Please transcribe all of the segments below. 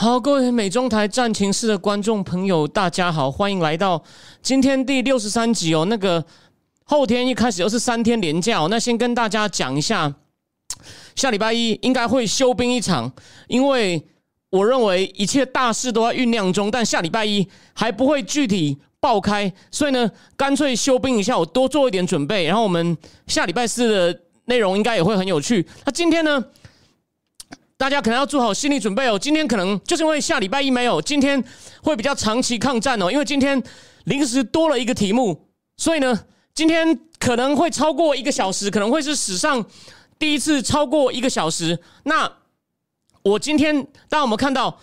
好，各位美中台战情室的观众朋友，大家好，欢迎来到今天第六十三集哦。那个后天一开始又是三天连假，那先跟大家讲一下，下礼拜一应该会休兵一场，因为我认为一切大事都在酝酿中，但下礼拜一还不会具体爆开，所以呢，干脆休兵一下，我多做一点准备，然后我们下礼拜四的内容应该也会很有趣。那今天呢？大家可能要做好心理准备哦。今天可能就是因为下礼拜一没有，今天会比较长期抗战哦。因为今天临时多了一个题目，所以呢，今天可能会超过一个小时，可能会是史上第一次超过一个小时。那我今天，当我们看到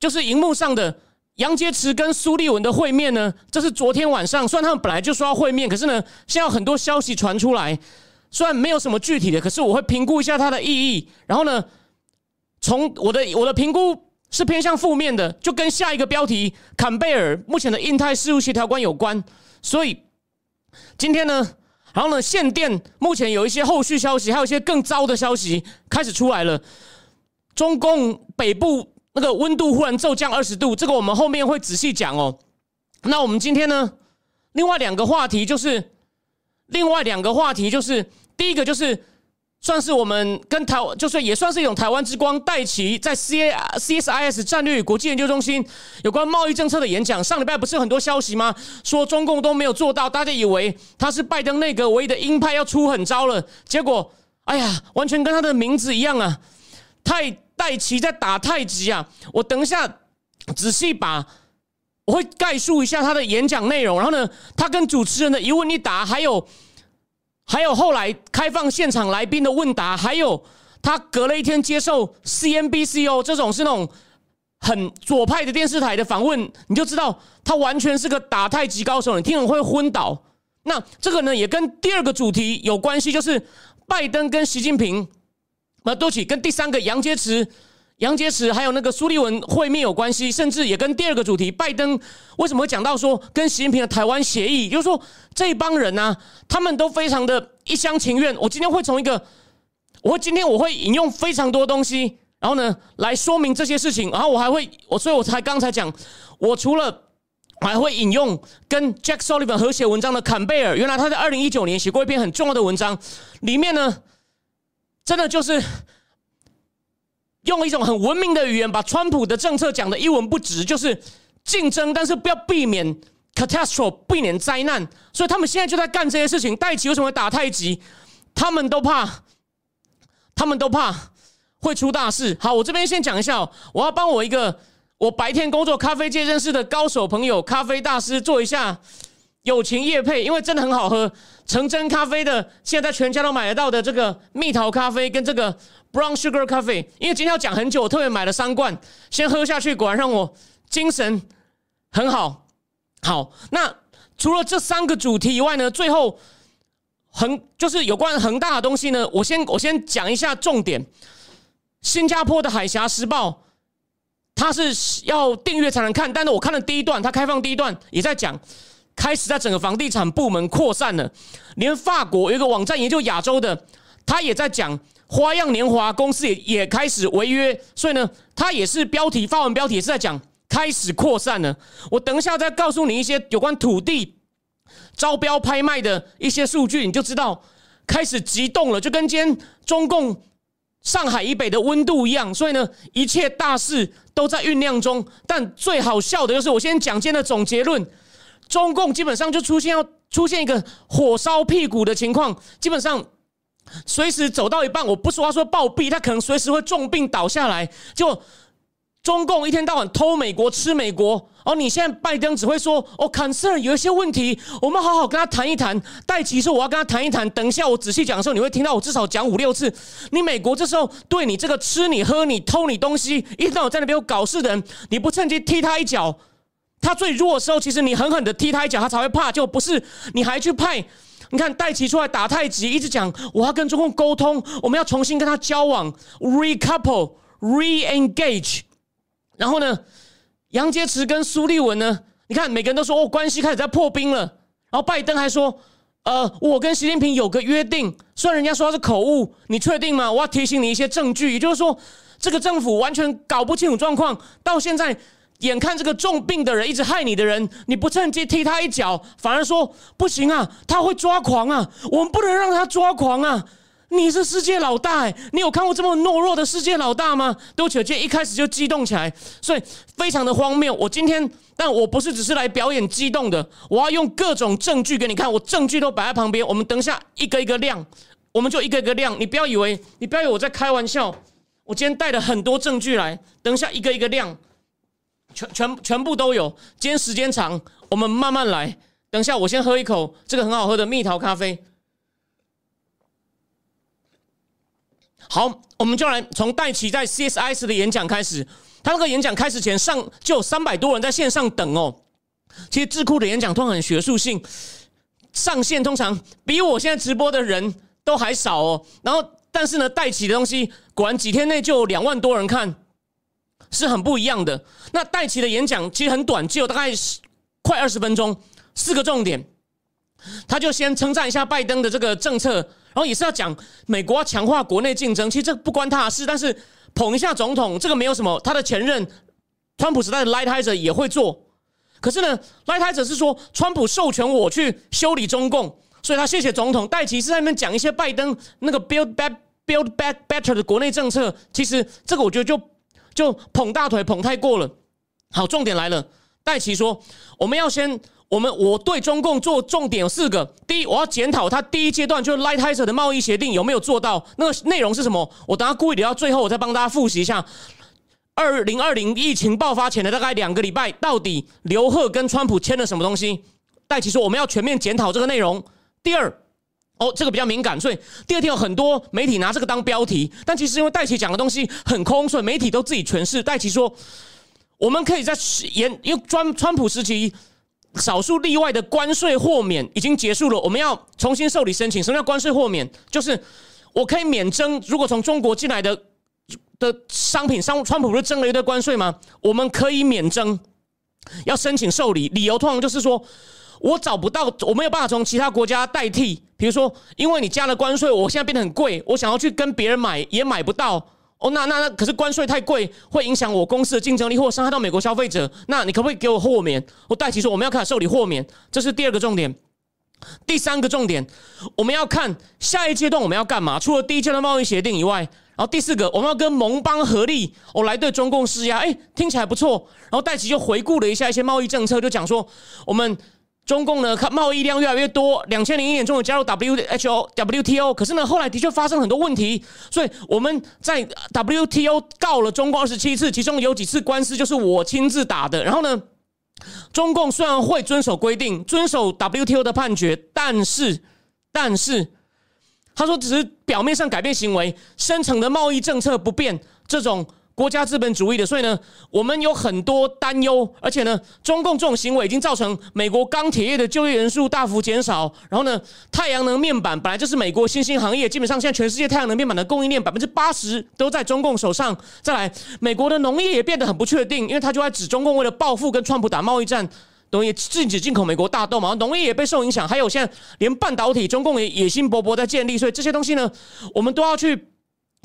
就是荧幕上的杨洁篪跟苏立文的会面呢，这是昨天晚上，虽然他们本来就说要会面，可是呢，现在有很多消息传出来，虽然没有什么具体的，可是我会评估一下它的意义，然后呢。从我的我的评估是偏向负面的，就跟下一个标题坎贝尔目前的印太事务协调官有关。所以今天呢，然后呢，限电目前有一些后续消息，还有一些更糟的消息开始出来了。中共北部那个温度忽然骤降二十度，这个我们后面会仔细讲哦。那我们今天呢，另外两个话题就是另外两个话题就是第一个就是。算是我们跟台，就是也算是一种台湾之光，戴奇在 C A C S I S 战略与国际研究中心有关贸易政策的演讲。上礼拜不是有很多消息吗？说中共都没有做到，大家以为他是拜登内阁唯一的鹰派要出狠招了。结果，哎呀，完全跟他的名字一样啊！太戴奇在打太极啊！我等一下仔细把我会概述一下他的演讲内容，然后呢，他跟主持人的一问一答，还有。还有后来开放现场来宾的问答，还有他隔了一天接受 CNBC 哦这种是那种很左派的电视台的访问，你就知道他完全是个打太极高手，你听了会昏倒。那这个呢也跟第二个主题有关系，就是拜登跟习近平，那多起跟第三个杨洁篪。杨洁篪还有那个苏利文会面有关系，甚至也跟第二个主题拜登为什么会讲到说跟习近平的台湾协议，就是说这帮人呢，他们都非常的一厢情愿。我今天会从一个，我今天我会引用非常多东西，然后呢来说明这些事情，然后我还会我，所以我才刚才讲，我除了还会引用跟 Jack Sullivan 合写文章的坎贝尔，原来他在二零一九年写过一篇很重要的文章，里面呢真的就是。用一种很文明的语言，把川普的政策讲的一文不值，就是竞争，但是不要避免 catastrophe，避免灾难。所以他们现在就在干这些事情。戴奇为什么会打太极？他们都怕，他们都怕会出大事。好，我这边先讲一下，我要帮我一个我白天工作咖啡界认识的高手朋友，咖啡大师做一下友情夜配，因为真的很好喝。成真咖啡的，现在在全家都买得到的这个蜜桃咖啡跟这个。Brown Sugar Coffee，因为今天要讲很久，我特别买了三罐，先喝下去，果然让我精神很好。好，那除了这三个主题以外呢，最后恒就是有关恒大的东西呢，我先我先讲一下重点。新加坡的《海峡时报》，它是要订阅才能看，但是我看了第一段，它开放第一段也在讲，开始在整个房地产部门扩散了，连法国有一个网站研究亚洲的，他也在讲。花样年华公司也也开始违约，所以呢，它也是标题发文标题也是在讲开始扩散了。我等一下再告诉你一些有关土地招标拍卖的一些数据，你就知道开始急动了，就跟今天中共上海以北的温度一样。所以呢，一切大事都在酝酿中。但最好笑的就是，我先讲今天的总结论：中共基本上就出现要出现一个火烧屁股的情况，基本上。随时走到一半，我不说他说暴毙，他可能随时会重病倒下来。就中共一天到晚偷美国、吃美国，哦，你现在拜登只会说哦，concern 有一些问题，我们好好跟他谈一谈。戴奇说我要跟他谈一谈，等一下我仔细讲的时候，你会听到我至少讲五六次。你美国这时候对你这个吃你喝你偷你东西，一天到晚在那边搞事的人，你不趁机踢他一脚，他最弱的时候，其实你狠狠的踢他一脚，他才会怕。就不是你还去派，你看戴奇出来打太极，一直讲我要跟中共沟通，我们要重新跟他交往，recouple re-engage。然后呢，杨洁篪跟苏立文呢？你看，每个人都说哦，关系开始在破冰了。然后拜登还说，呃，我跟习近平有个约定，虽然人家说他是口误，你确定吗？我要提醒你一些证据。也就是说，这个政府完全搞不清楚状况，到现在眼看这个重病的人一直害你的人，你不趁机踢他一脚，反而说不行啊，他会抓狂啊，我们不能让他抓狂啊。你是世界老大哎，你有看过这么懦弱的世界老大吗？都姐姐一开始就激动起来，所以非常的荒谬。我今天，但我不是只是来表演激动的，我要用各种证据给你看，我证据都摆在旁边。我们等一下一个一个亮，我们就一个一个亮。你不要以为，你不要以为我在开玩笑，我今天带了很多证据来，等一下一个一个亮，全全全部都有。今天时间长，我们慢慢来。等一下，我先喝一口这个很好喝的蜜桃咖啡。好，我们就来从戴奇在 CSIS 的演讲开始。他那个演讲开始前，上就有三百多人在线上等哦。其实智库的演讲通常很学术性，上线通常比我现在直播的人都还少哦。然后，但是呢，戴奇的东西果然几天内就有两万多人看，是很不一样的。那戴奇的演讲其实很短，只有大概快二十分钟，四个重点，他就先称赞一下拜登的这个政策。然后也是要讲美国要强化国内竞争，其实这不关他的事。但是捧一下总统，这个没有什么。他的前任川普时代的 Lightizer 也会做。可是呢，Lightizer 是说川普授权我去修理中共，所以他谢谢总统。戴奇是在那边讲一些拜登那个 Build Back Build Back Better 的国内政策。其实这个我觉得就就捧大腿捧太过了。好，重点来了，戴奇说我们要先。我们我对中共做重点有四个：第一，我要检讨他第一阶段就 l i g h t h i s e r 的贸易协定有没有做到，那个内容是什么？我等下故意留到最后，我再帮大家复习一下。二零二零疫情爆发前的大概两个礼拜，到底刘贺跟川普签了什么东西？戴奇说我们要全面检讨这个内容。第二，哦，这个比较敏感，所以第二天有很多媒体拿这个当标题，但其实因为戴奇讲的东西很空，所以媒体都自己诠释。戴奇说，我们可以在严，因为川川普时期。少数例外的关税豁免已经结束了，我们要重新受理申请。什么叫关税豁免？就是我可以免征，如果从中国进来的的商品，商川普不是征了一堆关税吗？我们可以免征，要申请受理，理由通常就是说我找不到，我没有办法从其他国家代替，比如说因为你加了关税，我现在变得很贵，我想要去跟别人买也买不到。哦，那那那可是关税太贵，会影响我公司的竞争力，或伤害到美国消费者。那你可不可以给我豁免？我戴奇说我们要开始受理豁免，这是第二个重点。第三个重点，我们要看下一阶段我们要干嘛？除了第一阶段贸易协定以外，然后第四个我们要跟盟邦合力，我来对中共施压。哎，听起来不错。然后戴奇就回顾了一下一些贸易政策，就讲说我们。中共呢，看贸易量越来越多。两千零一年终于加入 WHO、WTO，可是呢，后来的确发生很多问题，所以我们在 WTO 告了中共二十七次，其中有几次官司就是我亲自打的。然后呢，中共虽然会遵守规定、遵守 WTO 的判决，但是，但是他说只是表面上改变行为，深层的贸易政策不变，这种。国家资本主义的，所以呢，我们有很多担忧，而且呢，中共这种行为已经造成美国钢铁业的就业人数大幅减少。然后呢，太阳能面板本来就是美国新兴行业，基本上现在全世界太阳能面板的供应链百分之八十都在中共手上。再来，美国的农业也变得很不确定，因为他就在指中共为了报复跟川普打贸易战，等于禁止进口美国大豆嘛，农业也被受影响。还有现在连半导体，中共也野心勃勃在建立，所以这些东西呢，我们都要去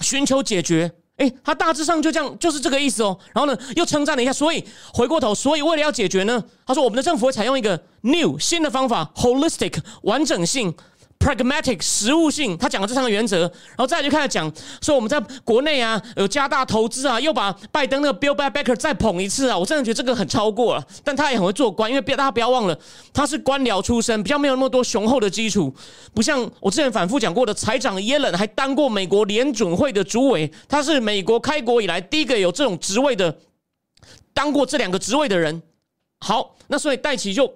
寻求解决。哎，他大致上就这样，就是这个意思哦。然后呢，又称赞了一下。所以回过头，所以为了要解决呢，他说我们的政府会采用一个 new 新的方法，holistic 完整性。Pragmatic 实务性，他讲了这三个原则，然后再就开始讲说我们在国内啊有加大投资啊，又把拜登那个 Bill Backer 再捧一次啊，我真的觉得这个很超过了，但他也很会做官，因为别大家不要忘了他是官僚出身，比较没有那么多雄厚的基础，不像我之前反复讲过的财长耶伦还当过美国联准会的主委，他是美国开国以来第一个有这种职位的当过这两个职位的人。好，那所以戴奇就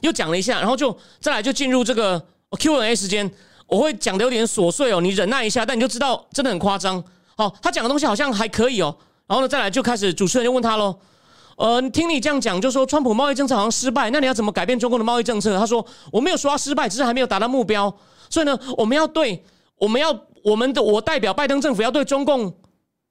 又讲了一下，然后就再来就进入这个 Q&A 时间。我会讲的有点琐碎哦，你忍耐一下，但你就知道真的很夸张。好，他讲的东西好像还可以哦。然后呢，再来就开始主持人就问他喽。呃，听你这样讲，就说川普贸易政策好像失败，那你要怎么改变中共的贸易政策？他说我没有说他失败，只是还没有达到目标。所以呢，我们要对我们要我们的我代表拜登政府要对中共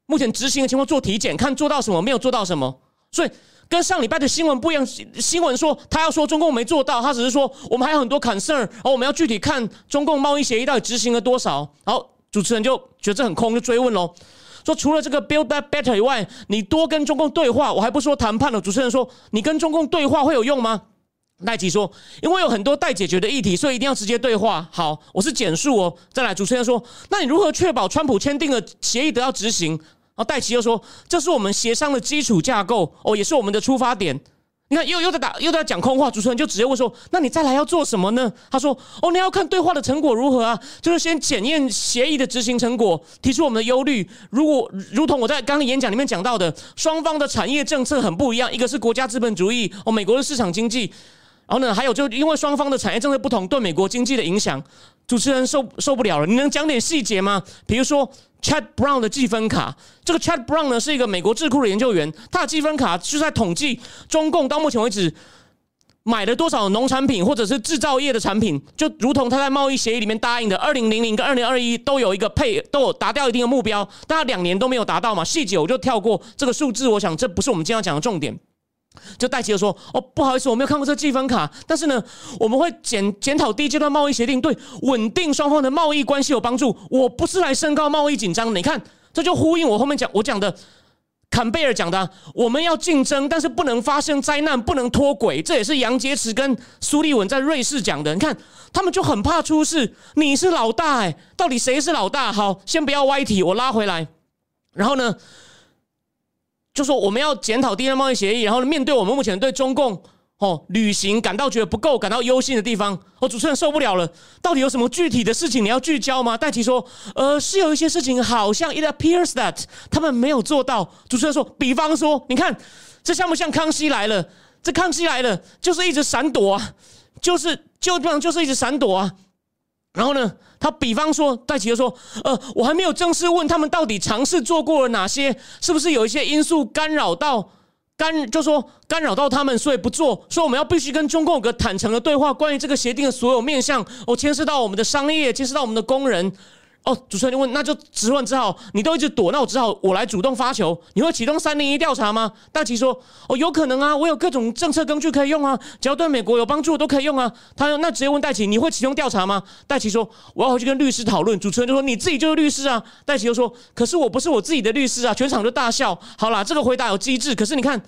目前执行的情况做体检，看做到什么，没有做到什么。所以跟上礼拜的新闻不一样，新闻说他要说中共没做到，他只是说我们还有很多 concern，然后我们要具体看中共贸易协议到底执行了多少。好，主持人就觉得这很空，就追问喽。说除了这个 build back better 以外，你多跟中共对话，我还不说谈判了。主持人说，你跟中共对话会有用吗？戴奇说，因为有很多待解决的议题，所以一定要直接对话。好，我是简述哦。再来，主持人说，那你如何确保川普签订的协议得到执行？然后戴奇又说，这是我们协商的基础架构哦，也是我们的出发点。你看，又又在打，又在讲空话。主持人就直接问说：“那你再来要做什么呢？”他说：“哦，你要看对话的成果如何啊？就是先检验协议的执行成果，提出我们的忧虑。如果如同我在刚刚演讲里面讲到的，双方的产业政策很不一样，一个是国家资本主义，哦，美国的市场经济。然后呢，还有就因为双方的产业政策不同，对美国经济的影响，主持人受受不了了。你能讲点细节吗？比如说。” Chad Brown 的积分卡，这个 Chad Brown 呢是一个美国智库的研究员，他的积分卡是在统计中共到目前为止买了多少农产品或者是制造业的产品，就如同他在贸易协议里面答应的，二零零零跟二零二一都有一个配都有达掉一定的目标，但他两年都没有达到嘛，细节我就跳过这个数字，我想这不是我们今天要讲的重点。就戴奇就说：“哦，不好意思，我没有看过这积分卡。但是呢，我们会检检讨第一阶段贸易协定对稳定双方的贸易关系有帮助。我不是来升高贸易紧张的。你看，这就呼应我后面讲我讲的坎贝尔讲的，我们要竞争，但是不能发生灾难，不能脱轨。这也是杨洁篪跟苏利文在瑞士讲的。你看，他们就很怕出事。你是老大，哎，到底谁是老大？好，先不要歪题，我拉回来。然后呢？”就说我们要检讨第一贸易协议，然后面对我们目前对中共哦履行感到觉得不够、感到忧心的地方，哦，主持人受不了了，到底有什么具体的事情你要聚焦吗？戴奇说，呃，是有一些事情好像 it appears that 他们没有做到。主持人说，比方说，你看这像不像康熙来了？这康熙来了就是一直闪躲啊，就是就这样就是一直闪躲啊。然后呢？他比方说，戴奇就说：“呃，我还没有正式问他们到底尝试做过了哪些，是不是有一些因素干扰到干，就说干扰到他们，所以不做。所以我们要必须跟中共有个坦诚的对话，关于这个协定的所有面向，哦，牵涉到我们的商业，牵涉到我们的工人。”哦，主持人就问，那就直问，只好你都一直躲，那我只好我来主动发球。你会启动三零一调查吗？戴奇说，哦，有可能啊，我有各种政策工具可以用啊，只要对美国有帮助都可以用啊。他说，那直接问戴奇，你会启动调查吗？戴奇说，我要回去跟律师讨论。主持人就说，你自己就是律师啊。戴奇又说，可是我不是我自己的律师啊。全场就大笑。好啦，这个回答有机智，可是你看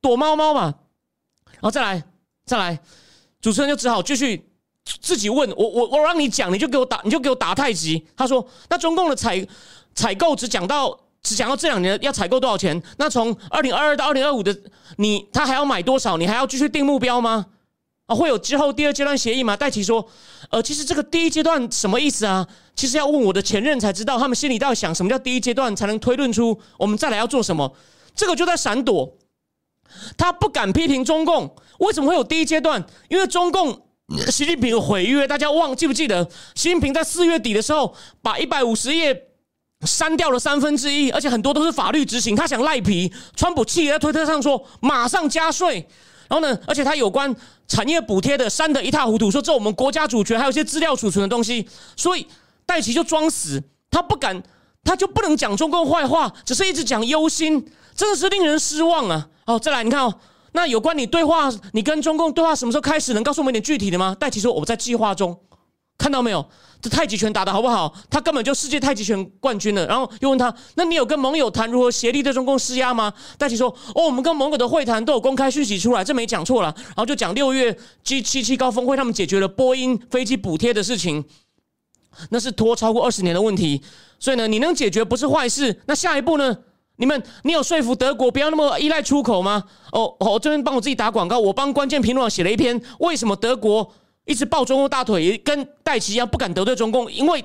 躲猫猫嘛。然后再来，再来，主持人就只好继续。自己问我，我我让你讲，你就给我打，你就给我打太极。他说：“那中共的采采购只讲到只讲到这两年要采购多少钱？那从二零二二到二零二五的，你他还要买多少？你还要继续定目标吗？啊，会有之后第二阶段协议吗？”戴奇说：“呃，其实这个第一阶段什么意思啊？其实要问我的前任才知道，他们心里到底想什么叫第一阶段，才能推论出我们再来要做什么。这个就在闪躲，他不敢批评中共。为什么会有第一阶段？因为中共。”习近平毁约，大家忘记不记得？习近平在四月底的时候，把一百五十页删掉了三分之一，而且很多都是法律执行。他想赖皮，川普气在推特上说马上加税。然后呢，而且他有关产业补贴的删得一塌糊涂，说这我们国家主权，还有一些资料储存的东西。所以戴奇就装死，他不敢，他就不能讲中共坏话，只是一直讲忧心，真的是令人失望啊！哦，再来，你看哦。那有关你对话，你跟中共对话什么时候开始？能告诉我们一点具体的吗？戴奇说我在计划中，看到没有？这太极拳打的好不好？他根本就世界太极拳冠军了。然后又问他，那你有跟盟友谈如何协力对中共施压吗？戴奇说，哦，我们跟盟友的会谈都有公开讯息出来，这没讲错了。然后就讲六月 G 七七高峰会，他们解决了波音飞机补贴的事情，那是拖超过二十年的问题。所以呢，你能解决不是坏事。那下一步呢？你们，你有说服德国不要那么依赖出口吗？哦，我这边帮我自己打广告，我帮关键评论写了一篇，为什么德国一直抱中共大腿，跟戴奇一样不敢得罪中共？因为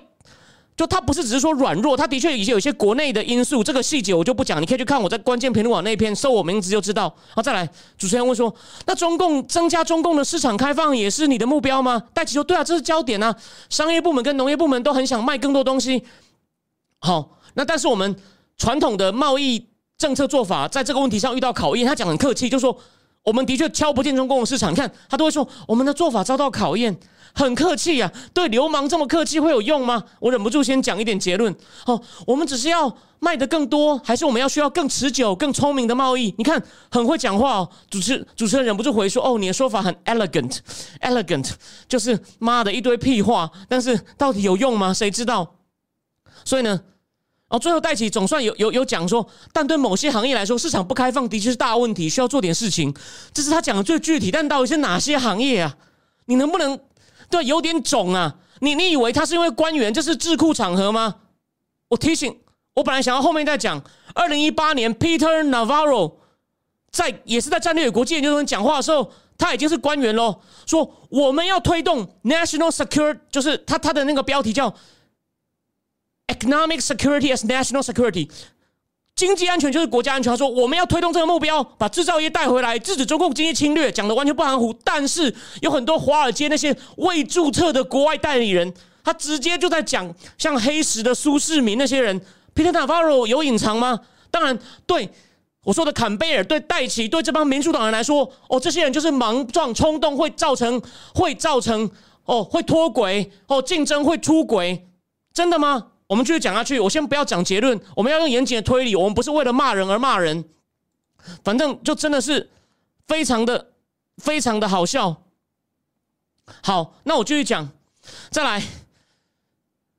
就他不是只是说软弱，他的确已经有一些国内的因素，这个细节我就不讲，你可以去看我在关键评论网那篇，搜我名字就知道。好，再来，主持人问说，那中共增加中共的市场开放也是你的目标吗？戴奇说，对啊，这是焦点啊，商业部门跟农业部门都很想卖更多东西。好，那但是我们传统的贸易政策做法在这个问题上遇到考验，他讲很客气，就说我们的确敲不进中共市场，你看他都会说我们的做法遭到考验。很客气啊，对流氓这么客气会有用吗？我忍不住先讲一点结论。哦，我们只是要卖的更多，还是我们要需要更持久、更聪明的贸易？你看，很会讲话哦。主持主持人忍不住回说：“哦，你的说法很 elegant，elegant，就是妈的一堆屁话，但是到底有用吗？谁知道？所以呢，哦，最后戴起总算有有有讲说，但对某些行业来说，市场不开放的确是大问题，需要做点事情。这是他讲的最具体，但到底是哪些行业啊？你能不能？对，有点肿啊！你你以为他是因为官员，这是智库场合吗？我提醒，我本来想要后面再讲。二零一八年，Peter Navarro 在也是在战略与国际研究中讲话的时候，他已经是官员喽。说我们要推动 national security，就是他他的那个标题叫 economic security as national security。经济安全就是国家安全。他说：“我们要推动这个目标，把制造业带回来，制止中共经济侵略。”讲的完全不含糊。但是有很多华尔街那些未注册的国外代理人，他直接就在讲，像黑石的苏世民那些人，Peter Navarro 有隐藏吗？当然，对我说的坎贝尔，对戴奇，对这帮民主党人来说，哦，这些人就是莽撞、冲动，会造成会造成哦，会脱轨哦，竞争会出轨，真的吗？我们继续讲下去。我先不要讲结论，我们要用严谨的推理。我们不是为了骂人而骂人，反正就真的是非常的、非常的好笑。好，那我继续讲，再来，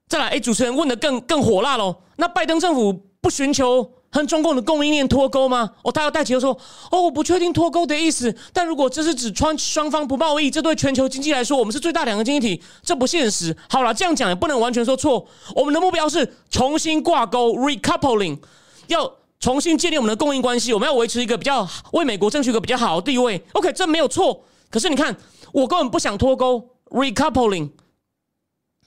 再来。哎，主持人问的更更火辣喽。那拜登政府不寻求？和中共的供应链脱钩吗？哦，他要戴奇说：“哦，我不确定脱钩的意思。但如果这是指双双方不贸易，这对全球经济来说，我们是最大两个经济体，这不现实。好了，这样讲也不能完全说错。我们的目标是重新挂钩 （recoupling），要重新建立我们的供应关系。我们要维持一个比较为美国争取一个比较好的地位。OK，这没有错。可是你看，我根本不想脱钩 （recoupling）。”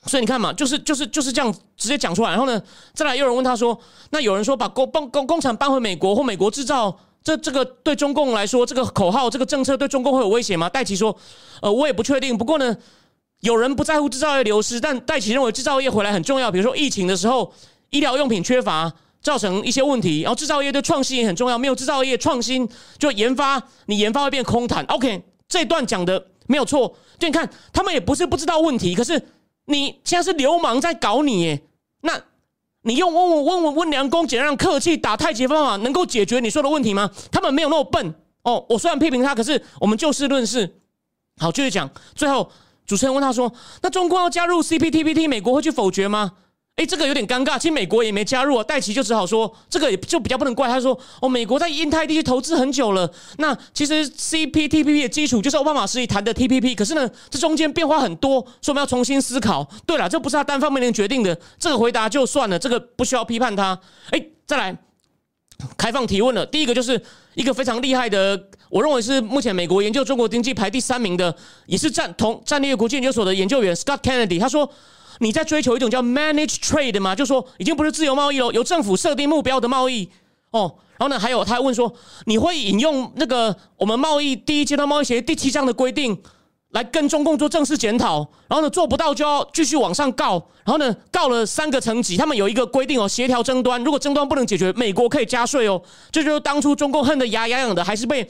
所以你看嘛，就是就是就是这样直接讲出来。然后呢，再来又有人问他说：“那有人说把工工工工厂搬回美国或美国制造，这这个对中共来说，这个口号、这个政策对中共会有威胁吗？”戴奇说：“呃，我也不确定。不过呢，有人不在乎制造业流失，但戴奇认为制造业回来很重要。比如说疫情的时候，医疗用品缺乏造成一些问题，然后制造业对创新也很重要。没有制造业创新，就研发你研发会变空谈。OK，这段讲的没有错。就你看，他们也不是不知道问题，可是。你现在是流氓在搞你耶？那你用温温温温温良恭俭让客气打太极方法能够解决你说的问题吗？他们没有那么笨哦。我虽然批评他，可是我们就事论事。好，继续讲。最后主持人问他说：“那中国要加入 CPTPT，美国会去否决吗？”哎，这个有点尴尬。其实美国也没加入啊，戴奇就只好说，这个也就比较不能怪他。说哦，美国在印太地区投资很久了。那其实 CPTPP 的基础就是奥巴马时期谈的 TPP，可是呢，这中间变化很多，所以我们要重新思考。对了，这不是他单方面能决定的。这个回答就算了，这个不需要批判他。哎，再来开放提问了。第一个就是一个非常厉害的，我认为是目前美国研究中国经济排第三名的，也是战同战略国际研究所的研究员 Scott Kennedy，他说。你在追求一种叫 manage trade 吗？就说已经不是自由贸易了，由政府设定目标的贸易哦。然后呢，还有他还问说，你会引用那个我们贸易第一阶段贸易协议第七章的规定来跟中共做正式检讨？然后呢，做不到就要继续往上告。然后呢，告了三个层级，他们有一个规定哦，协调争端。如果争端不能解决，美国可以加税哦。这就是当初中共恨得牙痒痒的，还是被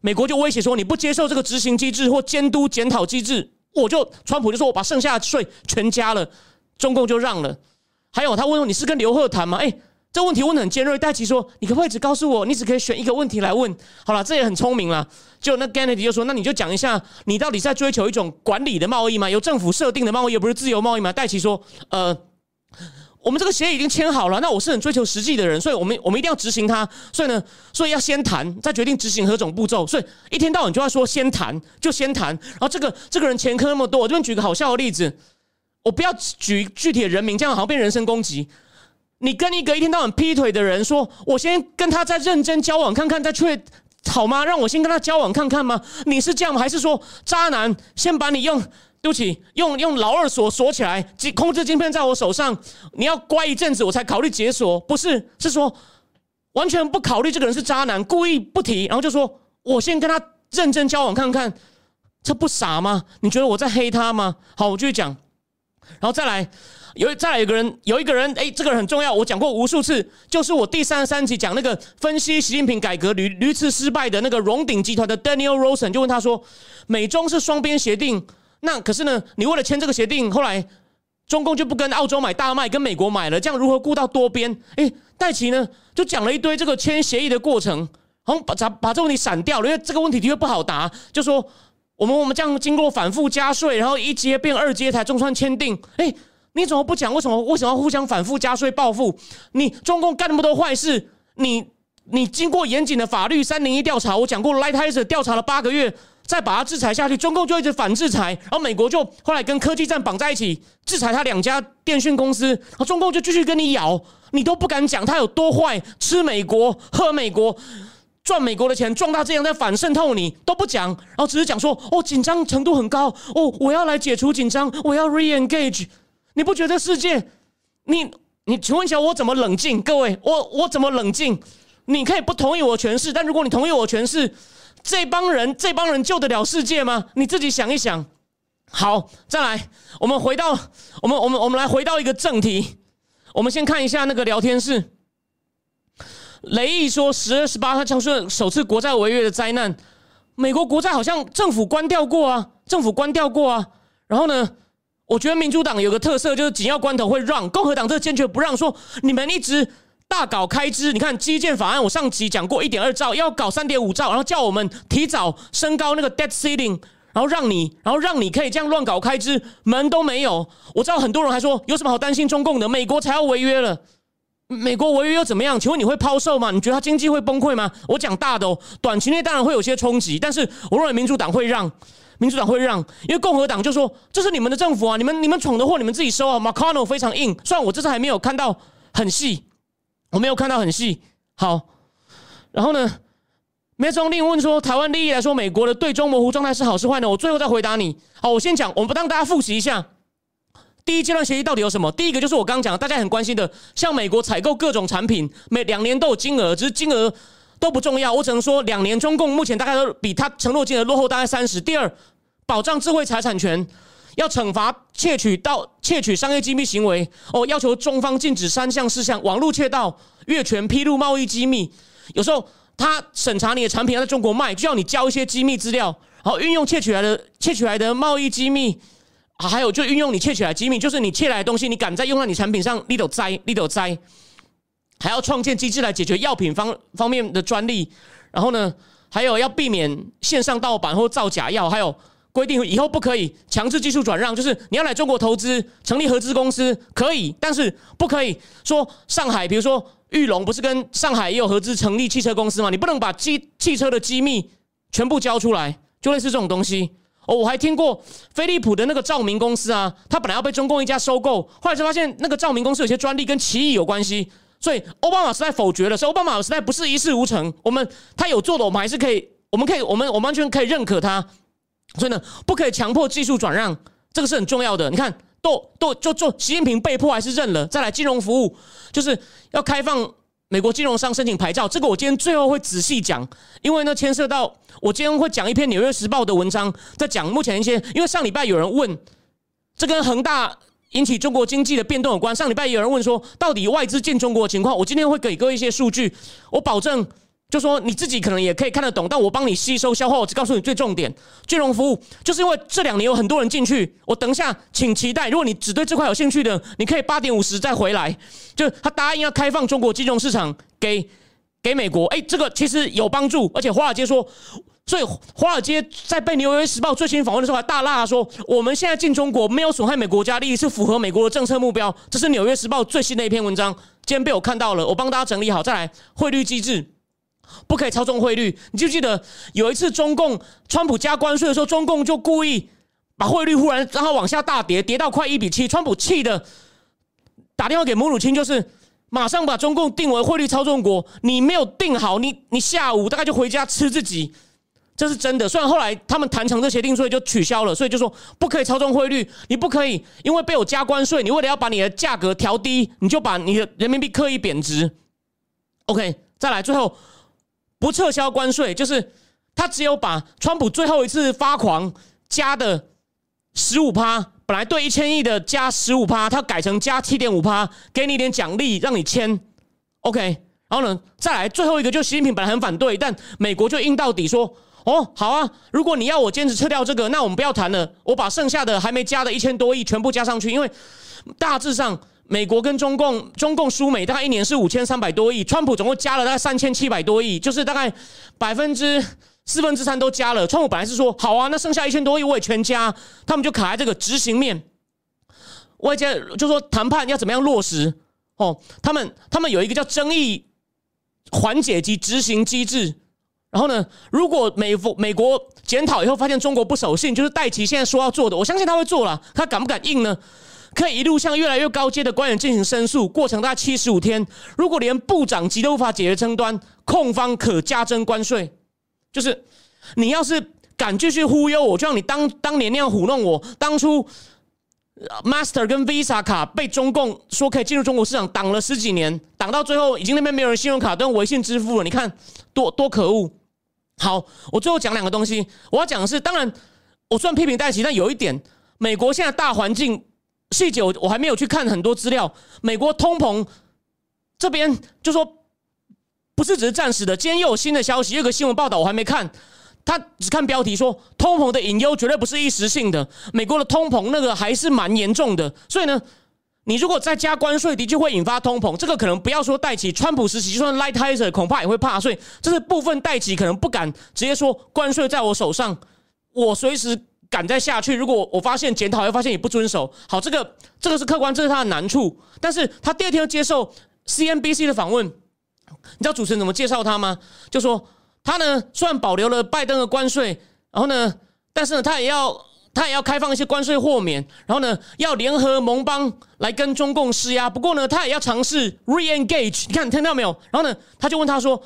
美国就威胁说，你不接受这个执行机制或监督检讨机制。我就川普就说我把剩下的税全加了，中共就让了。还有他问你是跟刘鹤谈吗？哎，这问题问的很尖锐。戴奇说你可不可以只告诉我，你只可以选一个问题来问。好了，这也很聪明了。就那 Gannity 就说那你就讲一下，你到底在追求一种管理的贸易吗？由政府设定的贸易，不是自由贸易吗？戴奇说呃。我们这个协议已经签好了，那我是很追求实际的人，所以我们我们一定要执行它。所以呢，所以要先谈，再决定执行何种步骤。所以一天到晚就要说先谈，就先谈。然后这个这个人前科那么多，我这边举个好笑的例子，我不要举具体的人名，这样好像变人身攻击。你跟一个一天到晚劈腿的人说，我先跟他再认真交往看看，再确好吗？让我先跟他交往看看吗？你是这样？还是说渣男先把你用对不起，用用老二锁锁起来，控制晶片在我手上，你要乖一阵子，我才考虑解锁。不是，是说完全不考虑这个人是渣男，故意不提，然后就说我先跟他认真交往看看，这不傻吗？你觉得我在黑他吗？好，我继续讲，然后再来。有再来一个人，有一个人，哎，这个人很重要，我讲过无数次，就是我第三十三集讲那个分析习近平改革屡屡次失败的那个荣鼎集团的 Daniel Rosen，就问他说，美中是双边协定，那可是呢，你为了签这个协定，后来中共就不跟澳洲买大麦，跟美国买了，这样如何顾到多边？哎，戴奇呢就讲了一堆这个签协议的过程，好把把把这问题闪掉了，因为这个问题的确不好答，就说我们我们这样经过反复加税，然后一阶变二阶才中川签订，哎。你怎么不讲？为什么为什么要互相反复加税报复？你中共干那么多坏事，你你经过严谨的法律三零一调查，我讲过，Lighthizer 调查了八个月，再把它制裁下去，中共就一直反制裁，然后美国就后来跟科技战绑在一起，制裁他两家电讯公司，然后中共就继续跟你咬，你都不敢讲他有多坏，吃美国，喝美国，赚美国的钱，壮大这样在反渗透，你都不讲，然后只是讲说哦紧张程度很高，哦我要来解除紧张，我要 re-engage。你不觉得世界？你你，请问一下，我怎么冷静？各位，我我怎么冷静？你可以不同意我诠释，但如果你同意我诠释，这帮人这帮人救得了世界吗？你自己想一想。好，再来，我们回到我们我们我们来回到一个正题。我们先看一下那个聊天室。雷毅说，十月十八他讲述首次国债违约的灾难。美国国债好像政府关掉过啊，政府关掉过啊。然后呢？我觉得民主党有个特色，就是紧要关头会让；共和党这坚决不让，说你们一直大搞开支。你看基建法案，我上集讲过一点二兆，要搞三点五兆，然后叫我们提早升高那个 debt ceiling，然后让你，然后让你可以这样乱搞开支，门都没有。我知道很多人还说有什么好担心中共的？美国才要违约了，美国违约又怎么样？请问你会抛售吗？你觉得它经济会崩溃吗？我讲大的哦，短期内当然会有些冲击，但是我认为民主党会让。民主党会让，因为共和党就说这是你们的政府啊，你们你们闯的祸你们自己收啊。McConnell 非常硬，虽然我这次还没有看到很细，我没有看到很细。好，然后呢，梅中令问说，台湾利益来说，美国的对中模糊状态是好是坏呢？我最后再回答你。好，我先讲，我们不让大家复习一下第一阶段协议到底有什么。第一个就是我刚刚讲，大家很关心的，向美国采购各种产品，每两年都有金额，只是金额。都不重要，我只能说，两年中共目前大概都比他承诺金额落后大概三十。第二，保障智慧财产权，要惩罚窃取到窃取商业机密行为。哦，要求中方禁止三项事项：网络窃盗、越权披露贸易机密。有时候他审查你的产品要在中国卖，就要你交一些机密资料，然后运用窃取来的窃取来的贸易机密，还有就运用你窃取来机密，就是你窃来的东西，你敢再用在你产品上，你都栽，你都栽。还要创建机制来解决药品方方面的专利，然后呢，还有要避免线上盗版或造假药，还有规定以后不可以强制技术转让，就是你要来中国投资成立合资公司可以，但是不可以说上海，比如说玉龙不是跟上海也有合资成立汽车公司吗？你不能把机汽车的机密全部交出来，就类似这种东西。哦，我还听过飞利浦的那个照明公司啊，他本来要被中共一家收购，后来就发现那个照明公司有些专利跟奇异有关系。所以奥巴马时代否决了，所以奥巴马时代不是一事无成。我们他有做的，我们还是可以，我们可以，我们我们完全可以认可他。所以呢，不可以强迫技术转让，这个是很重要的。你看，都都就做，习近平被迫还是认了。再来，金融服务就是要开放美国金融商申请牌照，这个我今天最后会仔细讲，因为呢牵涉到我今天会讲一篇《纽约时报》的文章，在讲目前一些，因为上礼拜有人问，这跟恒大。引起中国经济的变动有关。上礼拜有人问说，到底外资进中国的情况？我今天会给各位一些数据，我保证，就说你自己可能也可以看得懂，但我帮你吸收消化。我只告诉你最重点，金融服务就是因为这两年有很多人进去。我等一下请期待，如果你只对这块有兴趣的，你可以八点五十再回来。就他答应要开放中国金融市场给给美国，哎，这个其实有帮助，而且华尔街说。所以，华尔街在被《纽约时报》最新访问的时候，还大辣说：“我们现在进中国没有损害美国家利益，是符合美国的政策目标。”这是《纽约时报》最新的一篇文章，今天被我看到了，我帮大家整理好。再来，汇率机制不可以操纵汇率。你记不记得有一次中共川普加关税的时候，中共就故意把汇率忽然让它往下大跌，跌到快一比七，川普气的打电话给母乳亲，就是马上把中共定为汇率操纵国。你没有定好，你你下午大概就回家吃自己。这是真的。虽然后来他们谈成这协定，所以就取消了，所以就说不可以操纵汇率，你不可以因为被我加关税，你为了要把你的价格调低，你就把你的人民币刻意贬值。OK，再来最后不撤销关税，就是他只有把川普最后一次发狂加的十五趴，本来对一千亿的加十五趴，他改成加七点五趴，给你一点奖励，让你签。OK，然后呢，再来最后一个，就习近平本来很反对，但美国就硬到底说。哦，好啊！如果你要我坚持撤掉这个，那我们不要谈了。我把剩下的还没加的一千多亿全部加上去，因为大致上美国跟中共，中共输美大概一年是五千三百多亿，川普总共加了大概三千七百多亿，就是大概百分之四分之三都加了。川普本来是说好啊，那剩下一千多亿我也全加，他们就卡在这个执行面。外界就说谈判要怎么样落实哦，他们他们有一个叫争议缓解及执行机制。然后呢？如果美美国检讨以后发现中国不守信，就是戴奇现在说要做的，我相信他会做了。他敢不敢硬呢？可以一路向越来越高阶的官员进行申诉，过程大概七十五天。如果连部长级都无法解决争端，控方可加征关税。就是你要是敢继续忽悠我，就像你当当年那样糊弄我。当初 Master 跟 Visa 卡被中共说可以进入中国市场，挡了十几年，挡到最后已经那边没有人信用卡都用微信支付了。你看多多可恶！好，我最后讲两个东西。我要讲的是，当然，我虽然批评戴奇，但有一点，美国现在大环境细节，我我还没有去看很多资料。美国通膨这边就说，不是只是暂时的。今天又有新的消息，又有个新闻报道我还没看，他只看标题说，通膨的隐忧绝对不是一时性的，美国的通膨那个还是蛮严重的。所以呢。你如果再加关税，的确会引发通膨。这个可能不要说带起川普时期，就算赖泰者恐怕也会怕。所以这是部分带起可能不敢直接说关税在我手上，我随时敢再下去。如果我发现检讨，又发现也不遵守，好，这个这个是客观，这是他的难处。但是他第二天要接受 CNBC 的访问，你知道主持人怎么介绍他吗？就说他呢虽然保留了拜登的关税，然后呢，但是呢他也要。他也要开放一些关税豁免，然后呢，要联合盟邦来跟中共施压。不过呢，他也要尝试 re-engage。你看，听到没有？然后呢，他就问他说：“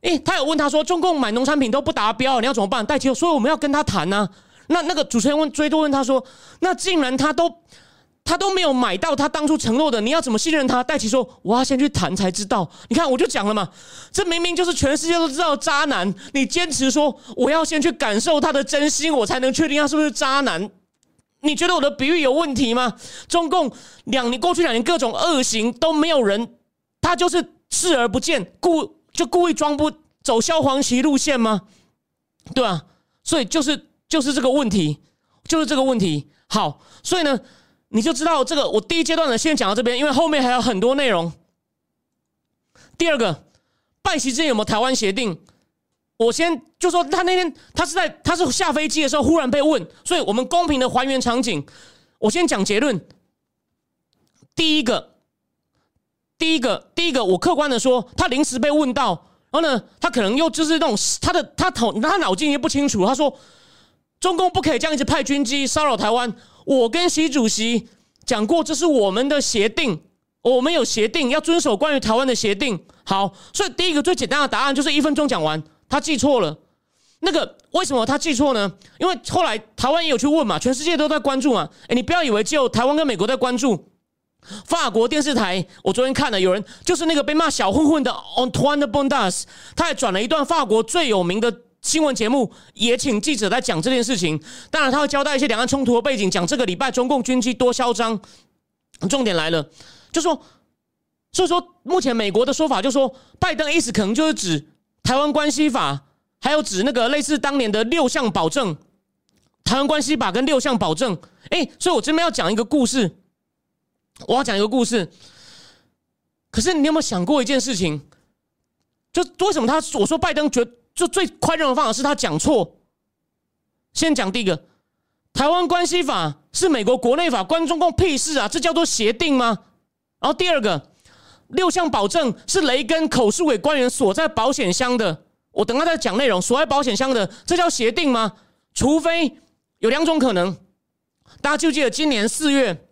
诶，他有问他说，中共买农产品都不达标，你要怎么办？”戴奇说：“我们要跟他谈呢。”那那个主持人问追多问他说：“那既然他都……”他都没有买到他当初承诺的，你要怎么信任他？戴奇说：“我要先去谈才知道。”你看，我就讲了嘛，这明明就是全世界都知道渣男。你坚持说我要先去感受他的真心，我才能确定他是不是渣男。你觉得我的比喻有问题吗？中共两年过去两年各种恶行都没有人，他就是视而不见，故就故意装不走萧煌奇路线吗？对吧？所以就是就是这个问题，就是这个问题。好，所以呢？你就知道这个，我第一阶段呢先讲到这边，因为后面还有很多内容。第二个，拜习之间有没有台湾协定？我先就说他那天他是在他是下飞机的时候忽然被问，所以我们公平的还原场景。我先讲结论。第一个，第一个，第一个，我客观的说，他临时被问到，然后呢，他可能又就是那种他的他头他脑筋也不清楚。他说，中共不可以这样一直派军机骚扰台湾。我跟习主席讲过，这是我们的协定，我们有协定要遵守关于台湾的协定。好，所以第一个最简单的答案就是一分钟讲完，他记错了。那个为什么他记错呢？因为后来台湾也有去问嘛，全世界都在关注嘛。哎，你不要以为只有台湾跟美国在关注，法国电视台我昨天看了，有人就是那个被骂小混混的 Antoine Bondas，他还转了一段法国最有名的。新闻节目也请记者来讲这件事情，当然他会交代一些两岸冲突的背景，讲这个礼拜中共军机多嚣张。重点来了，就说，所以说目前美国的说法就说，拜登意思可能就是指台湾关系法，还有指那个类似当年的六项保证，台湾关系法跟六项保证。哎，所以我这边要讲一个故事，我要讲一个故事。可是你有没有想过一件事情？就为什么他我说拜登觉？就最快任的方法是他讲错。先讲第一个，台湾关系法是美国国内法，关中共屁事啊！这叫做协定吗？然后第二个，六项保证是雷根口述给官员锁在保险箱的。我等下再讲内容，锁在保险箱的，这叫协定吗？除非有两种可能，大家就记得今年四月，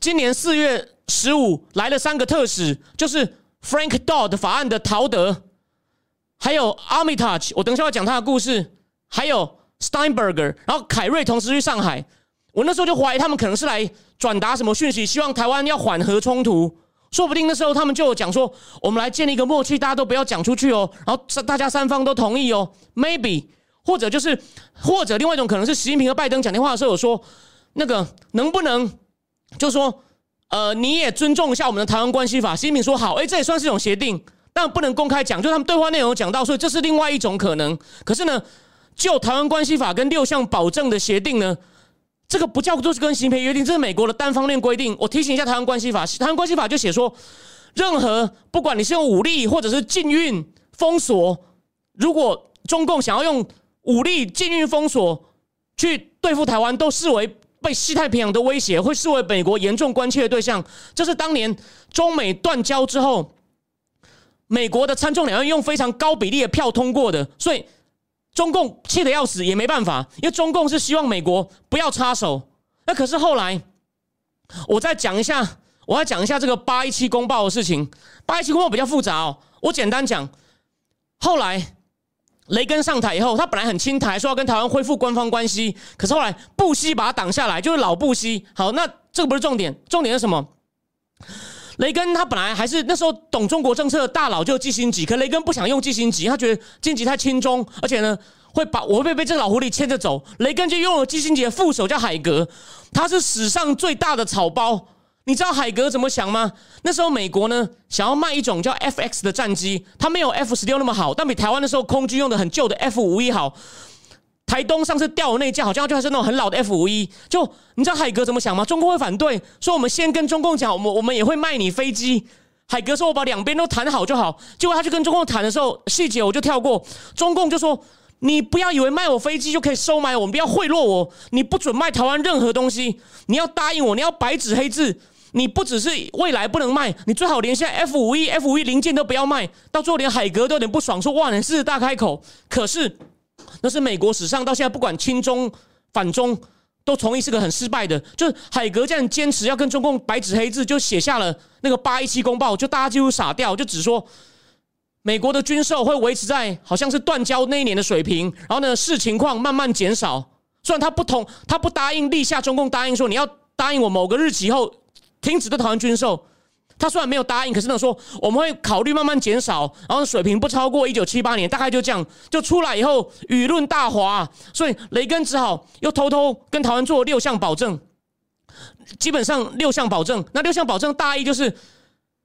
今年四月十五来了三个特使，就是 Frank Dodd 法案的陶德。还有 Armitage，我等一下要讲他的故事。还有 Steinberger，然后凯瑞同时去上海。我那时候就怀疑他们可能是来转达什么讯息，希望台湾要缓和冲突。说不定那时候他们就有讲说，我们来建立一个默契，大家都不要讲出去哦。然后大家三方都同意哦，maybe 或者就是或者另外一种可能是习近平和拜登讲电话的时候有说，那个能不能就说呃你也尊重一下我们的台湾关系法？习近平说好，哎，这也算是一种协定，但不能公开讲，就他们对话内容讲到，所以这是另外一种可能。可是呢，就台湾关系法跟六项保证的协定呢？这个不叫做是跟行平约定，这是美国的单方面规定。我提醒一下《台湾关系法》，《台湾关系法》就写说，任何不管你是用武力或者是禁运封锁，如果中共想要用武力禁运封锁去对付台湾，都视为被西太平洋的威胁，会视为美国严重关切的对象。这是当年中美断交之后，美国的参众两院用非常高比例的票通过的，所以。中共气得要死，也没办法，因为中共是希望美国不要插手。那可是后来，我再讲一下，我要讲一下这个八一七公报的事情。八一七公报比较复杂哦，我简单讲。后来雷根上台以后，他本来很亲台，说要跟台湾恢复官方关系，可是后来布希把他挡下来，就是老布希。好，那这个不是重点，重点是什么？雷根他本来还是那时候懂中国政策的大佬，就基辛吉。可雷根不想用基辛吉，他觉得基辛吉太轻中，而且呢会把我会被这老狐狸牵着走。雷根就用了基辛吉的副手叫海格，他是史上最大的草包。你知道海格怎么想吗？那时候美国呢想要卖一种叫 FX 的战机，它没有 F 十六那么好，但比台湾那时候空军用的很旧的 F 五一好。台东上次掉的那架好像就还是那种很老的 F 五一，就你知道海格怎么想吗？中共会反对，说我们先跟中共讲，我们我们也会卖你飞机。海格说：“我把两边都谈好就好。”结果他去跟中共谈的时候，细节我就跳过。中共就说：“你不要以为卖我飞机就可以收买我们，不要贿赂我，你不准卖台湾任何东西，你要答应我，你要白纸黑字，你不只是未来不能卖，你最好连现在 F 五一 F 五一零件都不要卖。到最后连海格都有点不爽，说：‘哇，你狮子大开口。’可是。”那是美国史上到现在不管亲中反中都同意是个很失败的，就是海格这样坚持要跟中共白纸黑字就写下了那个八一七公报，就大家几乎傻掉，就只说美国的军售会维持在好像是断交那一年的水平，然后呢视情况慢慢减少。虽然他不同，他不答应立下中共答应说你要答应我某个日期后停止对台湾军售。他虽然没有答应，可是呢说我们会考虑慢慢减少，然后水平不超过一九七八年，大概就这样就出来以后舆论大哗，所以雷根只好又偷偷跟台湾做六项保证，基本上六项保证，那六项保证大意就是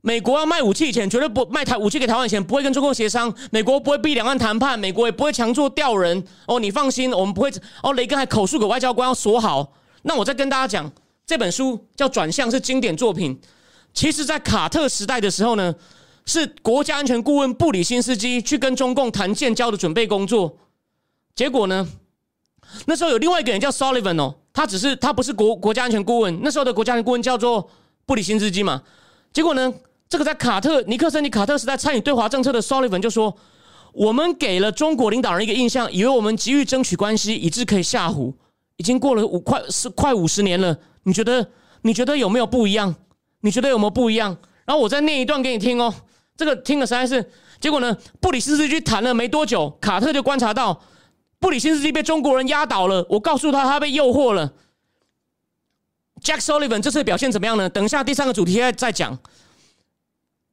美国要卖武器以前绝对不卖台武器给台湾以前不会跟中共协商，美国不会逼两岸谈判，美国也不会强做调人哦，你放心，我们不会哦。雷根还口述给外交官要锁好，那我再跟大家讲，这本书叫转向，是经典作品。其实，在卡特时代的时候呢，是国家安全顾问布里辛斯基去跟中共谈建交的准备工作。结果呢，那时候有另外一个人叫 Sullivan 哦，他只是他不是国国家安全顾问，那时候的国家安全顾问叫做布里辛斯基嘛。结果呢，这个在卡特尼克森尼卡特时代参与对华政策的 Sullivan 就说：“我们给了中国领导人一个印象，以为我们急于争取关系，以致可以吓唬。已经过了五快是快五十年了，你觉得你觉得有没有不一样？”你觉得有没有不一样？然后我再念一段给你听哦。这个听了实在是，结果呢，布里斯斯基谈了没多久，卡特就观察到布里斯基被中国人压倒了。我告诉他，他被诱惑了。Jack Sullivan 这次表现怎么样呢？等一下第三个主题再再讲。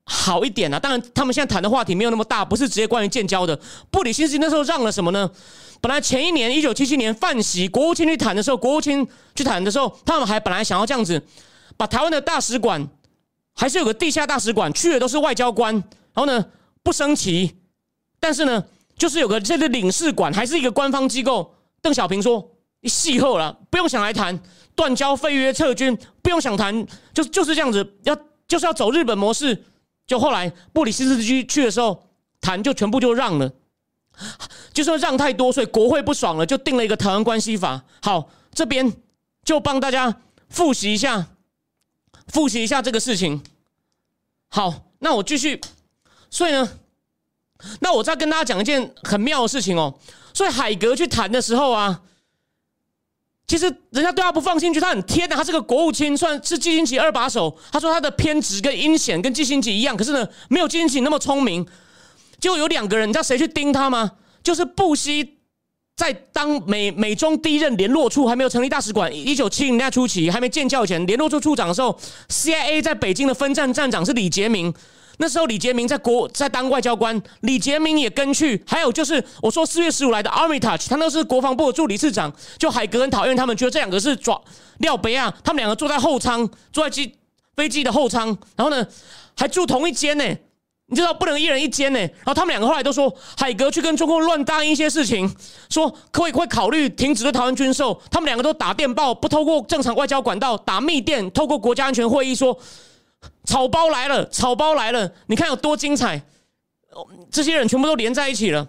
好一点啊，当然他们现在谈的话题没有那么大，不是直接关于建交的。布里斯基那时候让了什么呢？本来前一年一九七七年范喜国务卿去谈的时候，国务卿去谈的时候，他们还本来想要这样子。把台湾的大使馆还是有个地下大使馆，去的都是外交官。然后呢，不升旗，但是呢，就是有个这个领事馆，还是一个官方机构。邓小平说：“你戏后了，不用想来谈断交、废约、撤军，不用想谈，就就是这样子，要就是要走日本模式。”就后来布里斯斯基去的时候，谈就全部就让了，就说让太多，所以国会不爽了，就定了一个台湾关系法。好，这边就帮大家复习一下。复习一下这个事情。好，那我继续。所以呢，那我再跟大家讲一件很妙的事情哦。所以海格去谈的时候啊，其实人家对他不放心，觉得他很天的，他是个国务卿，算是基辛吉二把手。他说他的偏执跟阴险跟基辛吉一样，可是呢，没有基辛吉那么聪明。就有两个人，你知道谁去盯他吗？就是布希在当美美中第一任联络处还没有成立大使馆，一九七零年代初期还没建校前，联络处处长的时候，CIA 在北京的分站站长是李杰明。那时候李杰明在国在当外交官，李杰明也跟去。还有就是我说四月十五来的 Armitage，他那是国防部的助理次长，就海格很讨厌他们，觉得这两个是抓廖北啊。他们两个坐在后舱，坐在机飞机的后舱，然后呢还住同一间呢。你知道不能一人一间呢。然后他们两个后来都说，海格去跟中共乱答应一些事情，说会会考虑停止对台湾军售。他们两个都打电报，不透过正常外交管道，打密电，透过国家安全会议说。草包来了，草包来了！你看有多精彩！这些人全部都连在一起了，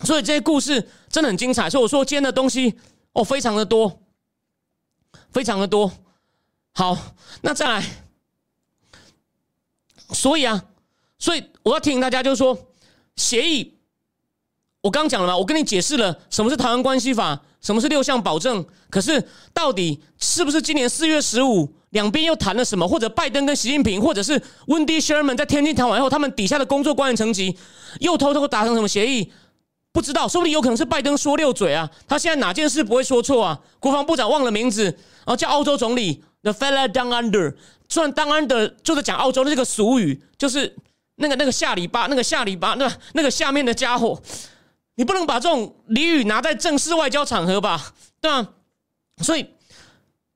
所以这些故事真的很精彩。所以我说今天的东西哦，非常的多，非常的多。好，那再来，所以啊，所以我要提醒大家，就是说协议，我刚讲了嘛，我跟你解释了什么是台湾关系法，什么是六项保证。可是到底是不是今年四月十五？两边又谈了什么？或者拜登跟习近平，或者是温迪·舍曼在天津谈完后，他们底下的工作官员层级又偷偷达成什么协议？不知道，说不定有可能是拜登说溜嘴啊！他现在哪件事不会说错啊？国防部长忘了名字，然后叫澳洲总理 The fella down under，虽然 down under 就是讲澳洲的这个俗语，就是那个那个下里巴，那个下里巴，那那个下面的家伙，你不能把这种俚语拿在正式外交场合吧？对吧？所以。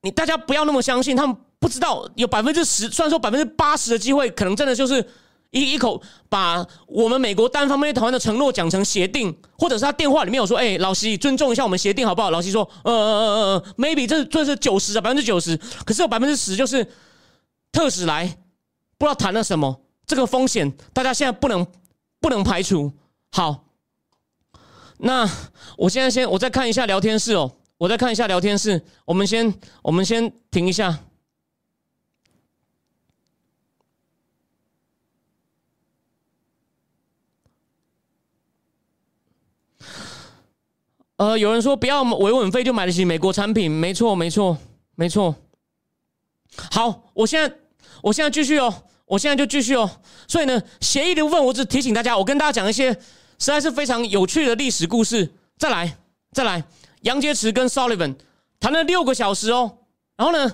你大家不要那么相信，他们不知道有百分之十，虽然说百分之八十的机会，可能真的就是一一口把我们美国单方面对台湾的承诺讲成协定，或者是他电话里面有说：“哎，老西，尊重一下我们协定好不好？”老西说：“呃呃呃呃呃，maybe 这这是九十啊，百分之九十。可是有百分之十就是特使来，不知道谈了什么，这个风险大家现在不能不能排除。好，那我现在先我再看一下聊天室哦。我再看一下聊天室，我们先我们先停一下。呃，有人说不要维稳费就买得起美国产品，没错，没错，没错。好，我现在我现在继续哦，我现在就继续哦。所以呢，协议的部分，我只提醒大家，我跟大家讲一些实在是非常有趣的历史故事。再来，再来。杨洁篪跟 Sullivan 谈了六个小时哦，然后呢，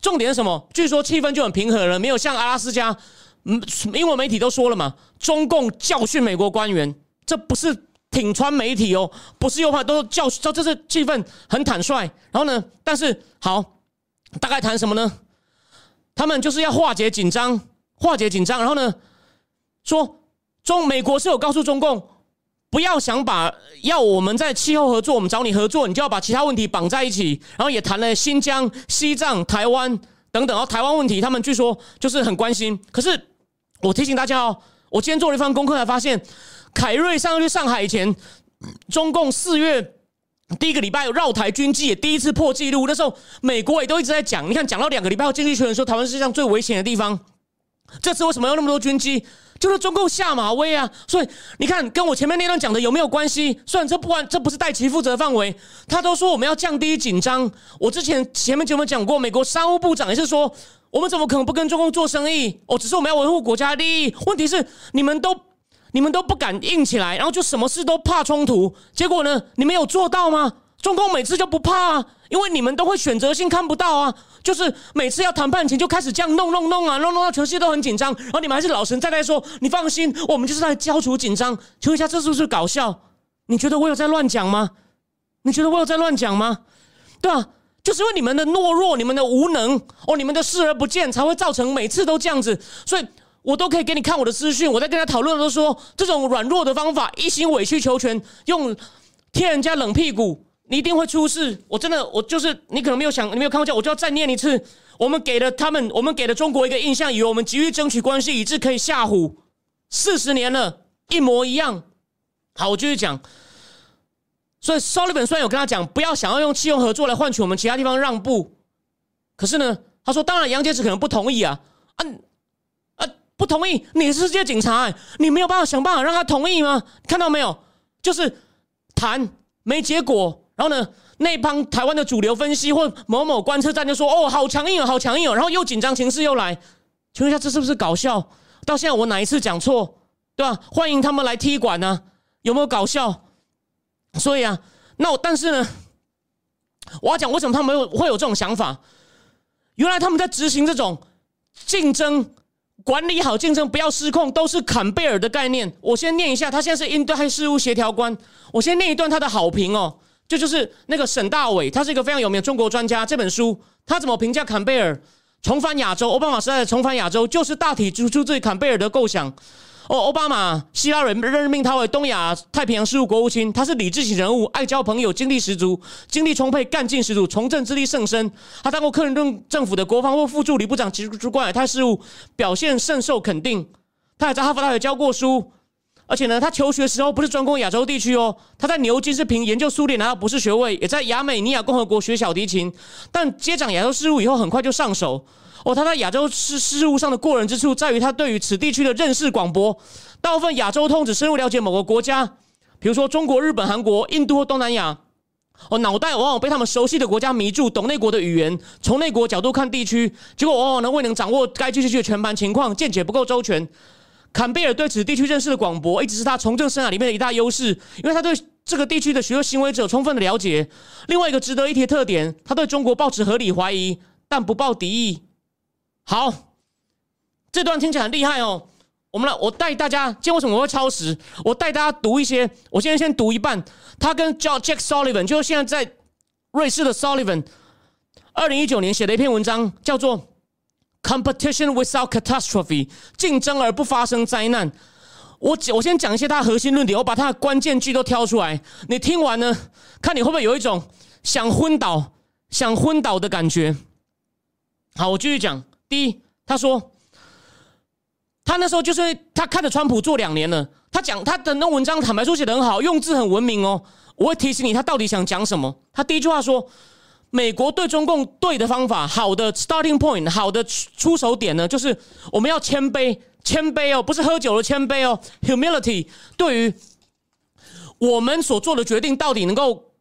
重点是什么？据说气氛就很平和了，没有像阿拉斯加，嗯，英文媒体都说了嘛，中共教训美国官员，这不是挺川媒体哦，不是右派，都教训，这这是气氛很坦率。然后呢，但是好，大概谈什么呢？他们就是要化解紧张，化解紧张，然后呢，说中美国是有告诉中共。不要想把要我们在气候合作，我们找你合作，你就要把其他问题绑在一起。然后也谈了新疆、西藏、台湾等等。然后台湾问题，他们据说就是很关心。可是我提醒大家哦，我今天做了一番功课，才发现凯瑞上去上海以前，中共四月第一个礼拜有绕台军机也第一次破纪录。那时候美国也都一直在讲，你看讲到两个礼拜后，经济学人说台湾是世界上最危险的地方。这次为什么要那么多军机？就是中共下马威啊！所以你看，跟我前面那段讲的有没有关系？虽然这不管这不是戴奇负责范围，他都说我们要降低紧张。我之前前面节目讲过，美国商务部长也是说，我们怎么可能不跟中共做生意？哦，只是我们要维护国家利益。问题是你们都你们都不敢硬起来，然后就什么事都怕冲突。结果呢，你们有做到吗？中共每次就不怕啊，因为你们都会选择性看不到啊。就是每次要谈判前就开始这样弄弄弄啊，弄弄到全世界都很紧张，然后你们还是老神在在说，你放心，我们就是在消除紧张。请问一下，这是不是搞笑？你觉得我有在乱讲吗？你觉得我有在乱讲吗？对吧？就是因为你们的懦弱、你们的无能、哦，你们的视而不见，才会造成每次都这样子。所以我都可以给你看我的资讯，我在跟他讨论的都说，这种软弱的方法，一心委曲求全，用贴人家冷屁股。你一定会出事！我真的，我就是你可能没有想，你没有看过这，我就要再念一次。我们给了他们，我们给了中国一个印象，以为我们急于争取关系，以致可以吓唬四十年了，一模一样。好，我继续讲。所以，s u l l i v a n 虽然有跟他讲，不要想要用气用合作来换取我们其他地方让步，可是呢，他说，当然杨洁篪可能不同意啊，啊啊，不同意！你是世界警察，你没有办法想办法让他同意吗？看到没有？就是谈没结果。然后呢，那帮台湾的主流分析或某某观测站就说：“哦，好强硬哦，好强硬哦。”然后又紧张情势又来，请问一下，这是不是搞笑？到现在我哪一次讲错，对吧？欢迎他们来踢馆呢，有没有搞笑？所以啊，那我但是呢，我要讲为什么他们会有这种想法？原来他们在执行这种竞争。管理好竞争，不要失控，都是坎贝尔的概念。我先念一下，他现在是印太事务协调官。我先念一段他的好评哦，这就是那个沈大伟，他是一个非常有名的中国专家。这本书他怎么评价坎贝尔重返亚洲？奥巴马时代的重返亚洲，就是大体出出自坎贝尔的构想。哦，奥巴马、希拉人任命他为东亚太平洋事务国务卿，他是理智型人物，爱交朋友，精力十足，精力充沛，干劲十足，从政之力甚深。他当过克林顿政府的国防部副助理部长，及主管亚太事务，表现甚受肯定。他还在哈佛大学教过书，而且呢，他求学时候不是专攻亚洲地区哦，他在牛津是凭研究苏联拿到博士学位，也在亚美尼亚共和国学小提琴，但接掌亚洲事务以后，很快就上手。哦，他在亚洲事事务上的过人之处，在于他对于此地区的认识广博。大部分亚洲通只深入了解某个国家，比如说中国、日本、韩国、印度或东南亚。哦，脑袋往往被他们熟悉的国家迷住，懂内国的语言，从内国角度看地区，结果往往呢未能掌握该地区的全盘情况，见解不够周全。坎贝尔对此地区认识的广博，一直是他从政生涯里面的一大优势，因为他对这个地区的许多行为者充分的了解。另外一个值得一提的特点，他对中国抱持合理怀疑，但不抱敌意。好，这段听起来很厉害哦。我们来，我带大家，今天为什么我会超时？我带大家读一些。我现在先读一半。他跟叫 Jack Sullivan，就是现在在瑞士的 Sullivan，二零一九年写的一篇文章，叫做《Competition Without Catastrophe》，竞争而不发生灾难。我我先讲一些他核心论点，我把他的关键句都挑出来。你听完呢，看你会不会有一种想昏倒、想昏倒的感觉？好，我继续讲。第一，他说，他那时候就是他看着川普做两年了，他讲他的那文章，坦白说写的很好，用字很文明哦。我会提醒你，他到底想讲什么？他第一句话说，美国对中共对的方法，好的 starting point，好的出手点呢，就是我们要谦卑，谦卑哦，不是喝酒的谦卑哦，humility。对于我们所做的决定，到底能够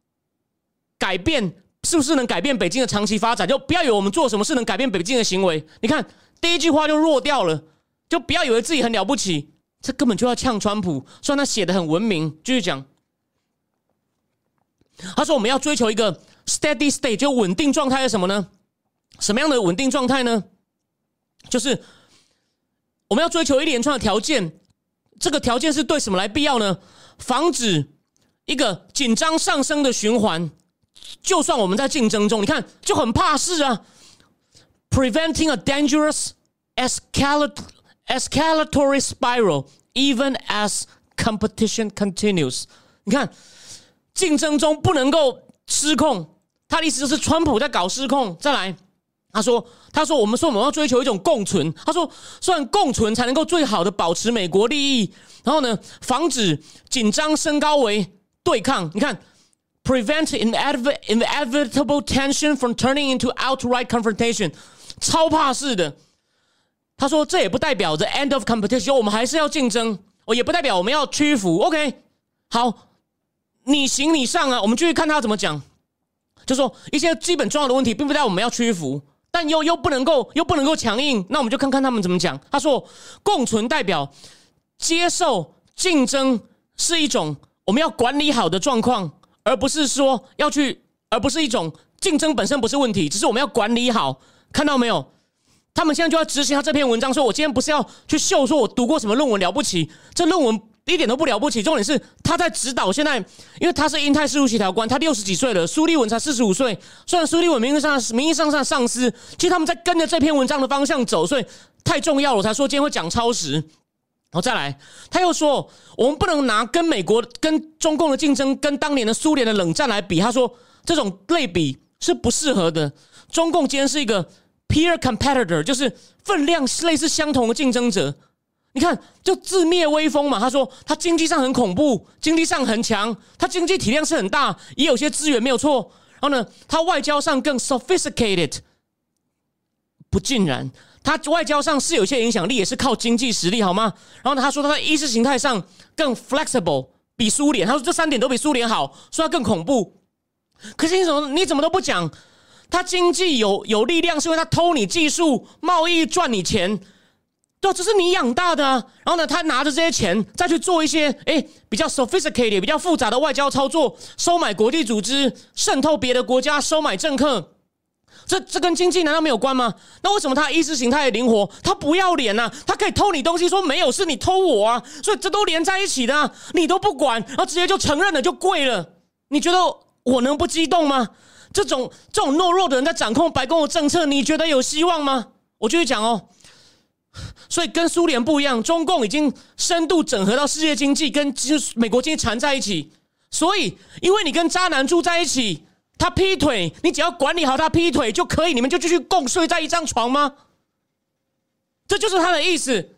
改变？是不是能改变北京的长期发展？就不要以为我们做什么事能改变北京的行为。你看第一句话就弱掉了，就不要以为自己很了不起，这根本就要呛川普。虽然他写的很文明，继续讲。他说我们要追求一个 steady state，就稳定状态是什么呢？什么样的稳定状态呢？就是我们要追求一连串的条件。这个条件是对什么来必要呢？防止一个紧张上升的循环。就算我们在竞争中，你看就很怕事啊。Preventing a dangerous escalatory spiral, even as competition continues。你看，竞争中不能够失控。他的意思就是，川普在搞失控。再来，他说：“他说我们说我们要追求一种共存。他说，虽然共存才能够最好的保持美国利益，然后呢，防止紧张升高为对抗。你看。” prevent inevitable tension from turning into outright confrontation，超怕事的。他说这也不代表 the end of competition，我们还是要竞争，哦，也不代表我们要屈服。OK，好，你行你上啊，我们继续看他怎么讲。就说一些基本重要的问题，并不代表我们要屈服，但又又不能够又不能够强硬。那我们就看看他们怎么讲。他说共存代表接受竞争是一种我们要管理好的状况。而不是说要去，而不是一种竞争本身不是问题，只是我们要管理好。看到没有？他们现在就要执行他这篇文章，说我今天不是要去秀，说我读过什么论文了不起，这论文一点都不了不起。重点是他在指导。现在，因为他是英泰事务协调官，他六十几岁了，苏立文才四十五岁。虽然苏立文名义上名义上上上司，其实他们在跟着这篇文章的方向走，所以太重要了。我才说今天会讲超时。然后再来，他又说，我们不能拿跟美国、跟中共的竞争，跟当年的苏联的冷战来比。他说，这种类比是不适合的。中共今天是一个 peer competitor，就是分量类似相同的竞争者。你看，就自灭威风嘛。他说，他经济上很恐怖，经济上很强，他经济体量是很大，也有些资源没有错。然后呢，他外交上更 sophisticated，不尽然。他外交上是有些影响力，也是靠经济实力，好吗？然后呢，他说他在意识形态上更 flexible，比苏联。他说这三点都比苏联好，说他更恐怖。可是你怎么你怎么都不讲？他经济有有力量，是因为他偷你技术、贸易赚你钱。对，这是你养大的啊。然后呢，他拿着这些钱再去做一些哎比较 sophisticated、比较复杂的外交操作，收买国际组织，渗透别的国家，收买政客。这这跟经济难道没有关吗？那为什么他意识形态灵活？他不要脸呐？他可以偷你东西，说没有是你偷我啊？所以这都连在一起的，你都不管，然后直接就承认了，就跪了。你觉得我能不激动吗？这种这种懦弱的人在掌控白宫的政策，你觉得有希望吗？我继续讲哦。所以跟苏联不一样，中共已经深度整合到世界经济，跟美国经济缠在一起。所以，因为你跟渣男住在一起。他劈腿，你只要管理好他劈腿就可以，你们就继续共睡在一张床吗？这就是他的意思。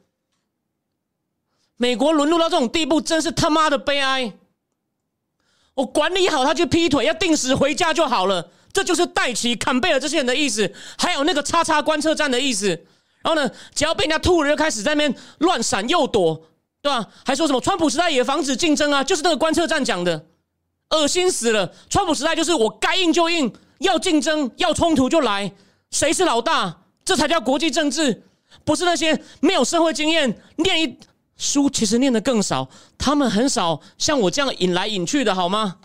美国沦落到这种地步，真是他妈的悲哀。我管理好他去劈腿，要定时回家就好了。这就是戴奇、坎贝尔这些人的意思，还有那个叉叉观测站的意思。然后呢，只要被人家吐了，就开始在那边乱闪又躲，对吧？还说什么川普时代也防止竞争啊？就是那个观测站讲的。恶心死了！川普时代就是我该硬就硬，要竞争要冲突就来，谁是老大？这才叫国际政治，不是那些没有社会经验、念一书其实念的更少，他们很少像我这样引来引去的好吗？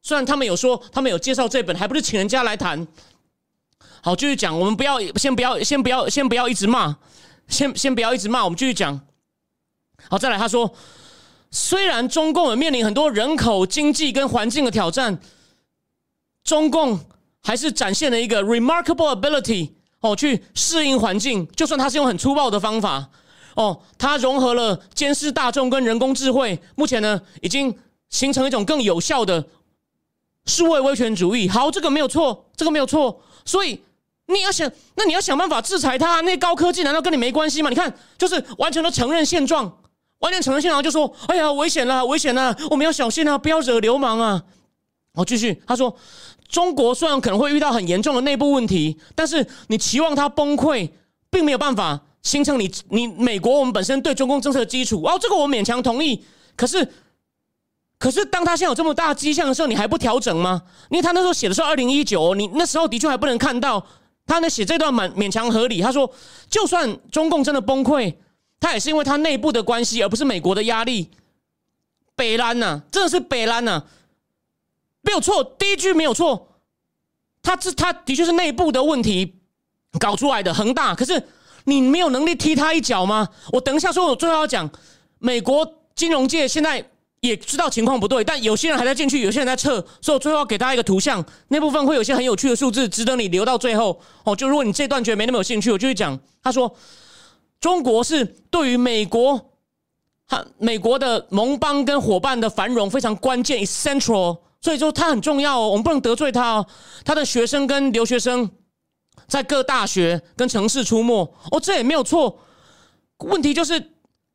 虽然他们有说，他们有介绍这本，还不是请人家来谈。好，继续讲，我们不要先不要先不要先不要一直骂，先先不要一直骂，我们继续讲。好，再来，他说。虽然中共也面临很多人口、经济跟环境的挑战，中共还是展现了一个 remarkable ability 哦，去适应环境。就算他是用很粗暴的方法哦，他融合了监视大众跟人工智慧，目前呢已经形成一种更有效的数位威权主义。好，这个没有错，这个没有错。所以你要想，那你要想办法制裁他。那高科技难道跟你没关系吗？你看，就是完全都承认现状。完全承认现状就说：“哎呀，危险了，危险了！我们要小心啊，不要惹流氓啊！”好，继续他说：“中国虽然可能会遇到很严重的内部问题，但是你期望它崩溃，并没有办法形成你你美国我们本身对中共政策的基础。哦，这个我勉强同意。可是，可是当他现在有这么大迹象的时候，你还不调整吗？因为他那时候写的是二零一九，你那时候的确还不能看到他呢写这段蛮勉强合理。他说，就算中共真的崩溃。”他也是因为他内部的关系，而不是美国的压力。北兰呐，真的是北兰呐，没有错，第一句没有错。他这他的确是内部的问题搞出来的，恒大。可是你没有能力踢他一脚吗？我等一下说，我最后要讲，美国金融界现在也知道情况不对，但有些人还在进去，有些人在撤，所以我最后要给大家一个图像，那部分会有些很有趣的数字，值得你留到最后。哦，就如果你这段觉得没那么有兴趣，我就会讲。他说。中国是对于美国和美国的盟邦跟伙伴的繁荣非常关键，essential，所以说它很重要哦，我们不能得罪他哦。他的学生跟留学生在各大学跟城市出没，哦，这也没有错。问题就是，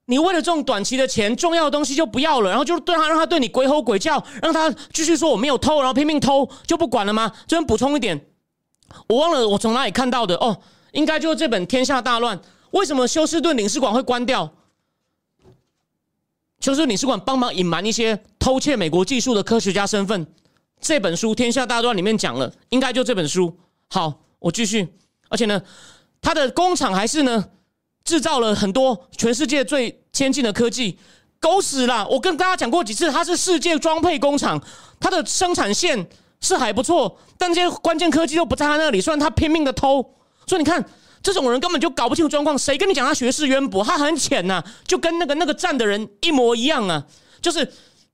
你为了这种短期的钱，重要的东西就不要了，然后就对他让他对你鬼吼鬼叫，让他继续说我没有偷，然后拼命偷，就不管了吗？这边补充一点，我忘了我从哪里看到的哦，应该就是这本《天下大乱》。为什么休斯顿领事馆会关掉？休斯顿领事馆帮忙隐瞒一些偷窃美国技术的科学家身份。这本书《天下大乱》里面讲了，应该就这本书。好，我继续。而且呢，他的工厂还是呢制造了很多全世界最先进的科技。狗屎啦！我跟大家讲过几次，它是世界装配工厂，它的生产线是还不错，但这些关键科技都不在他那里。虽然他拼命的偷，所以你看。这种人根本就搞不清楚状况，谁跟你讲他学识渊博？他很浅呐，就跟那个那个站的人一模一样啊，就是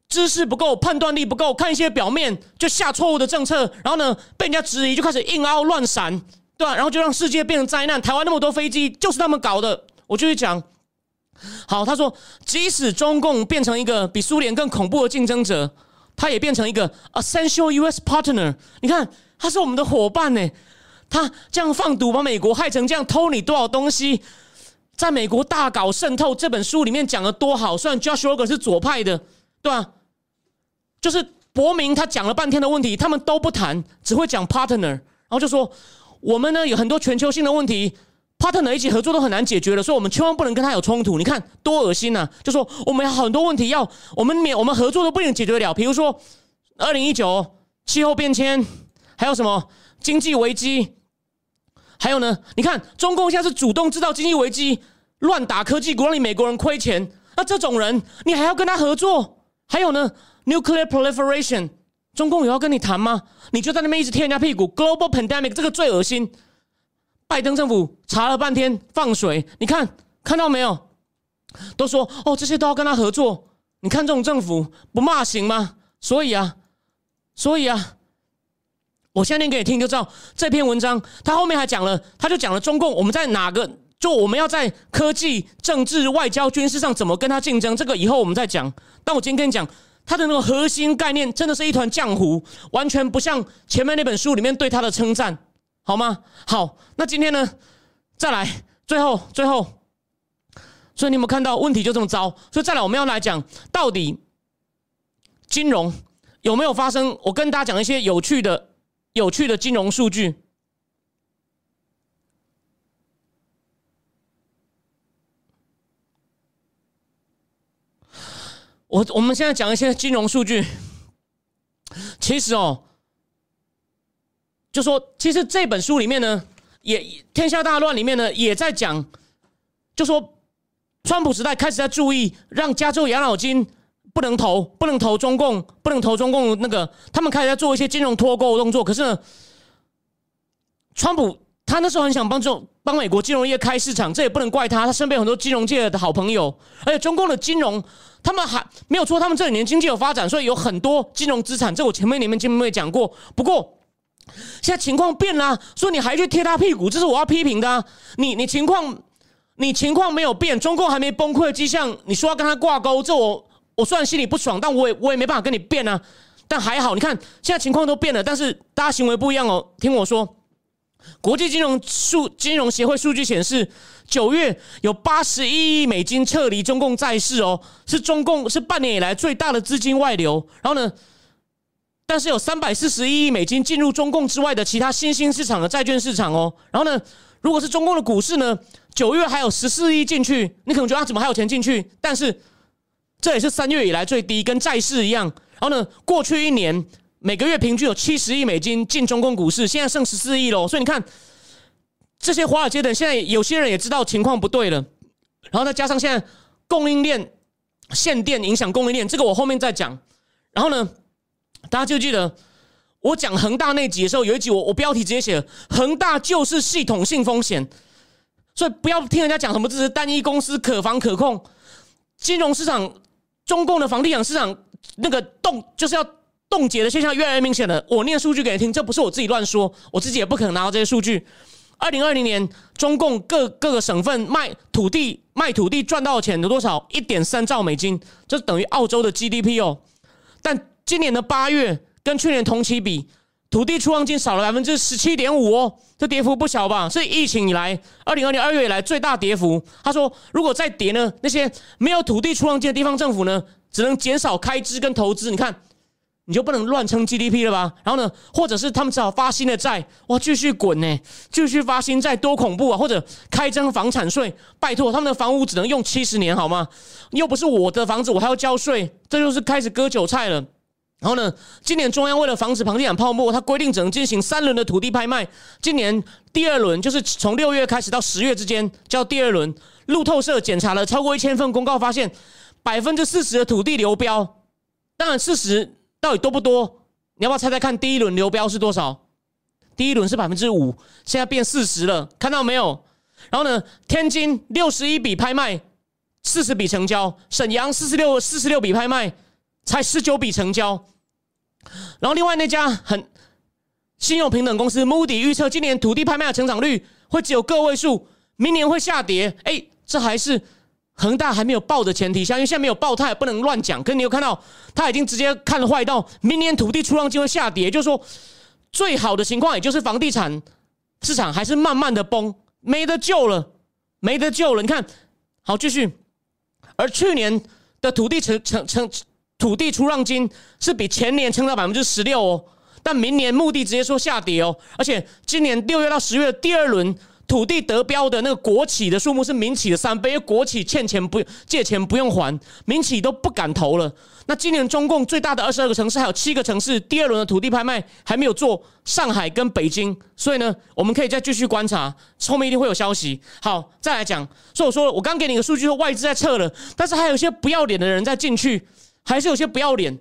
知识不够，判断力不够，看一些表面就下错误的政策，然后呢被人家质疑就开始硬凹乱闪，对啊？然后就让世界变成灾难。台湾那么多飞机就是他们搞的。我就去讲，好，他说，即使中共变成一个比苏联更恐怖的竞争者，他也变成一个 essential U.S. partner。你看，他是我们的伙伴呢。他这样放毒，把美国害成这样，偷你多少东西，在美国大搞渗透。这本书里面讲的多好，虽然 Josh Rogan 是左派的，对吧？就是伯明他讲了半天的问题，他们都不谈，只会讲 partner，然后就说我们呢有很多全球性的问题，partner 一起合作都很难解决了，所以我们千万不能跟他有冲突。你看多恶心呐！就说我们有很多问题要我们免我们合作都不能解决得了，比如说二零一九气候变迁，还有什么经济危机。还有呢？你看，中共现在是主动制造经济危机，乱打科技股，让你美国人亏钱。那这种人，你还要跟他合作？还有呢，nuclear proliferation，中共有要跟你谈吗？你就在那边一直踢人家屁股，global pandemic 这个最恶心。拜登政府查了半天放水，你看看到没有？都说哦，这些都要跟他合作。你看这种政府不骂行吗？所以啊，所以啊，我现在念给你听就知道。这篇文章他后面还讲了，他就讲了中共我们在哪个。就我们要在科技、政治、外交、军事上怎么跟他竞争，这个以后我们再讲。但我今天跟你讲，他的那个核心概念真的是一团浆糊，完全不像前面那本书里面对他的称赞，好吗？好，那今天呢，再来，最后，最后，所以你有没有看到问题就这么糟？所以再来，我们要来讲到底金融有没有发生？我跟大家讲一些有趣的、有趣的金融数据。我我们现在讲一些金融数据，其实哦，就说其实这本书里面呢，也《天下大乱》里面呢，也在讲，就说川普时代开始在注意，让加州养老金不能投，不能投中共，不能投中共那个，他们开始在做一些金融脱钩动作。可是呢，川普他那时候很想帮助帮美国金融业开市场，这也不能怪他，他身边很多金融界的好朋友，而且中共的金融。他们还没有错，他们这几年经济有发展，所以有很多金融资产。这我前面你们节目也讲过。不过现在情况变了，说你还去贴他屁股，这是我要批评的。你你情况你情况没有变，中共还没崩溃迹象，你说要跟他挂钩，这我我虽然心里不爽，但我也我也没办法跟你变啊。但还好，你看现在情况都变了，但是大家行为不一样哦。听我说，国际金融数金融协会数据显示。九月有八十一亿美金撤离中共债市哦，是中共是半年以来最大的资金外流。然后呢，但是有三百四十一亿美金进入中共之外的其他新兴市场的债券市场哦。然后呢，如果是中共的股市呢，九月还有十四亿进去，你可能觉得啊，怎么还有钱进去？但是这也是三月以来最低，跟债市一样。然后呢，过去一年每个月平均有七十亿美金进中共股市，现在剩十四亿喽。所以你看。这些华尔街的现在有些人也知道情况不对了，然后再加上现在供应链限电影响供应链，这个我后面再讲。然后呢，大家就记得我讲恒大那集的时候，有一集我我标题直接写恒大就是系统性风险，所以不要听人家讲什么这是单一公司可防可控。金融市场、中共的房地产市场那个动就是要冻结的现象越来越明显了。我念数据给你听，这不是我自己乱说，我自己也不可能拿到这些数据。二零二零年，中共各各个省份卖土地卖土地赚到的钱有多少？一点三兆美金，这等于澳洲的 GDP 哦。但今年的八月跟去年同期比，土地出让金少了百分之十七点五哦，这跌幅不小吧？是疫情以来二零二零二月以来最大跌幅。他说，如果再跌呢，那些没有土地出让金的地方政府呢，只能减少开支跟投资。你看。你就不能乱称 GDP 了吧？然后呢，或者是他们只好发新的债，哇，继续滚呢，继续发新债，多恐怖啊！或者开征房产税，拜托，他们的房屋只能用七十年好吗？又不是我的房子，我还要交税，这就是开始割韭菜了。然后呢，今年中央为了防止房地产泡沫，它规定只能进行三轮的土地拍卖。今年第二轮就是从六月开始到十月之间叫第二轮。路透社检查了超过一千份公告，发现百分之四十的土地流标，当然事实。到底多不多？你要不要猜猜看？第一轮流标是多少？第一轮是百分之五，现在变四十了，看到没有？然后呢，天津六十一笔拍卖，四十笔成交；沈阳四十六四十六笔拍卖，才十九笔成交。然后另外那家很信用平等公司 Moody 预测，今年土地拍卖的成长率会只有个位数，明年会下跌。哎，这还是。恒大还没有爆的前提下，因为现在没有爆，他也不能乱讲。可是你有看到，他已经直接看坏到明年土地出让金会下跌，就是说最好的情况，也就是房地产市场还是慢慢的崩，没得救了，没得救了。你看好继续，而去年的土地成成成土地出让金是比前年增长百分之十六哦，但明年目的直接说下跌哦，而且今年六月到十月第二轮土地得标的那个国企的数目是民企的三倍，因为国企欠钱不用借钱不用还，民企都不敢投了。那今年中共最大的二十二个城市还有七个城市，第二轮的土地拍卖还没有做，上海跟北京。所以呢，我们可以再继续观察，后面一定会有消息。好，再来讲。所以我说，我刚给你个数据说外资在撤了，但是还有一些不要脸的人在进去，还是有些不要脸。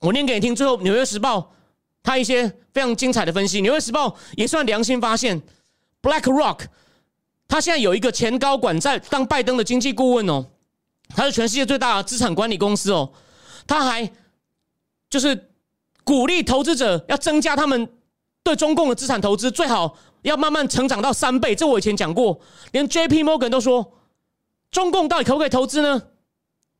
我念给你听。最后，《纽约时报》他一些非常精彩的分析，《纽约时报》也算良心发现。BlackRock，他现在有一个前高管在当拜登的经济顾问哦，他是全世界最大的资产管理公司哦，他还就是鼓励投资者要增加他们对中共的资产投资，最好要慢慢成长到三倍。这我以前讲过，连 JP Morgan 都说，中共到底可不可以投资呢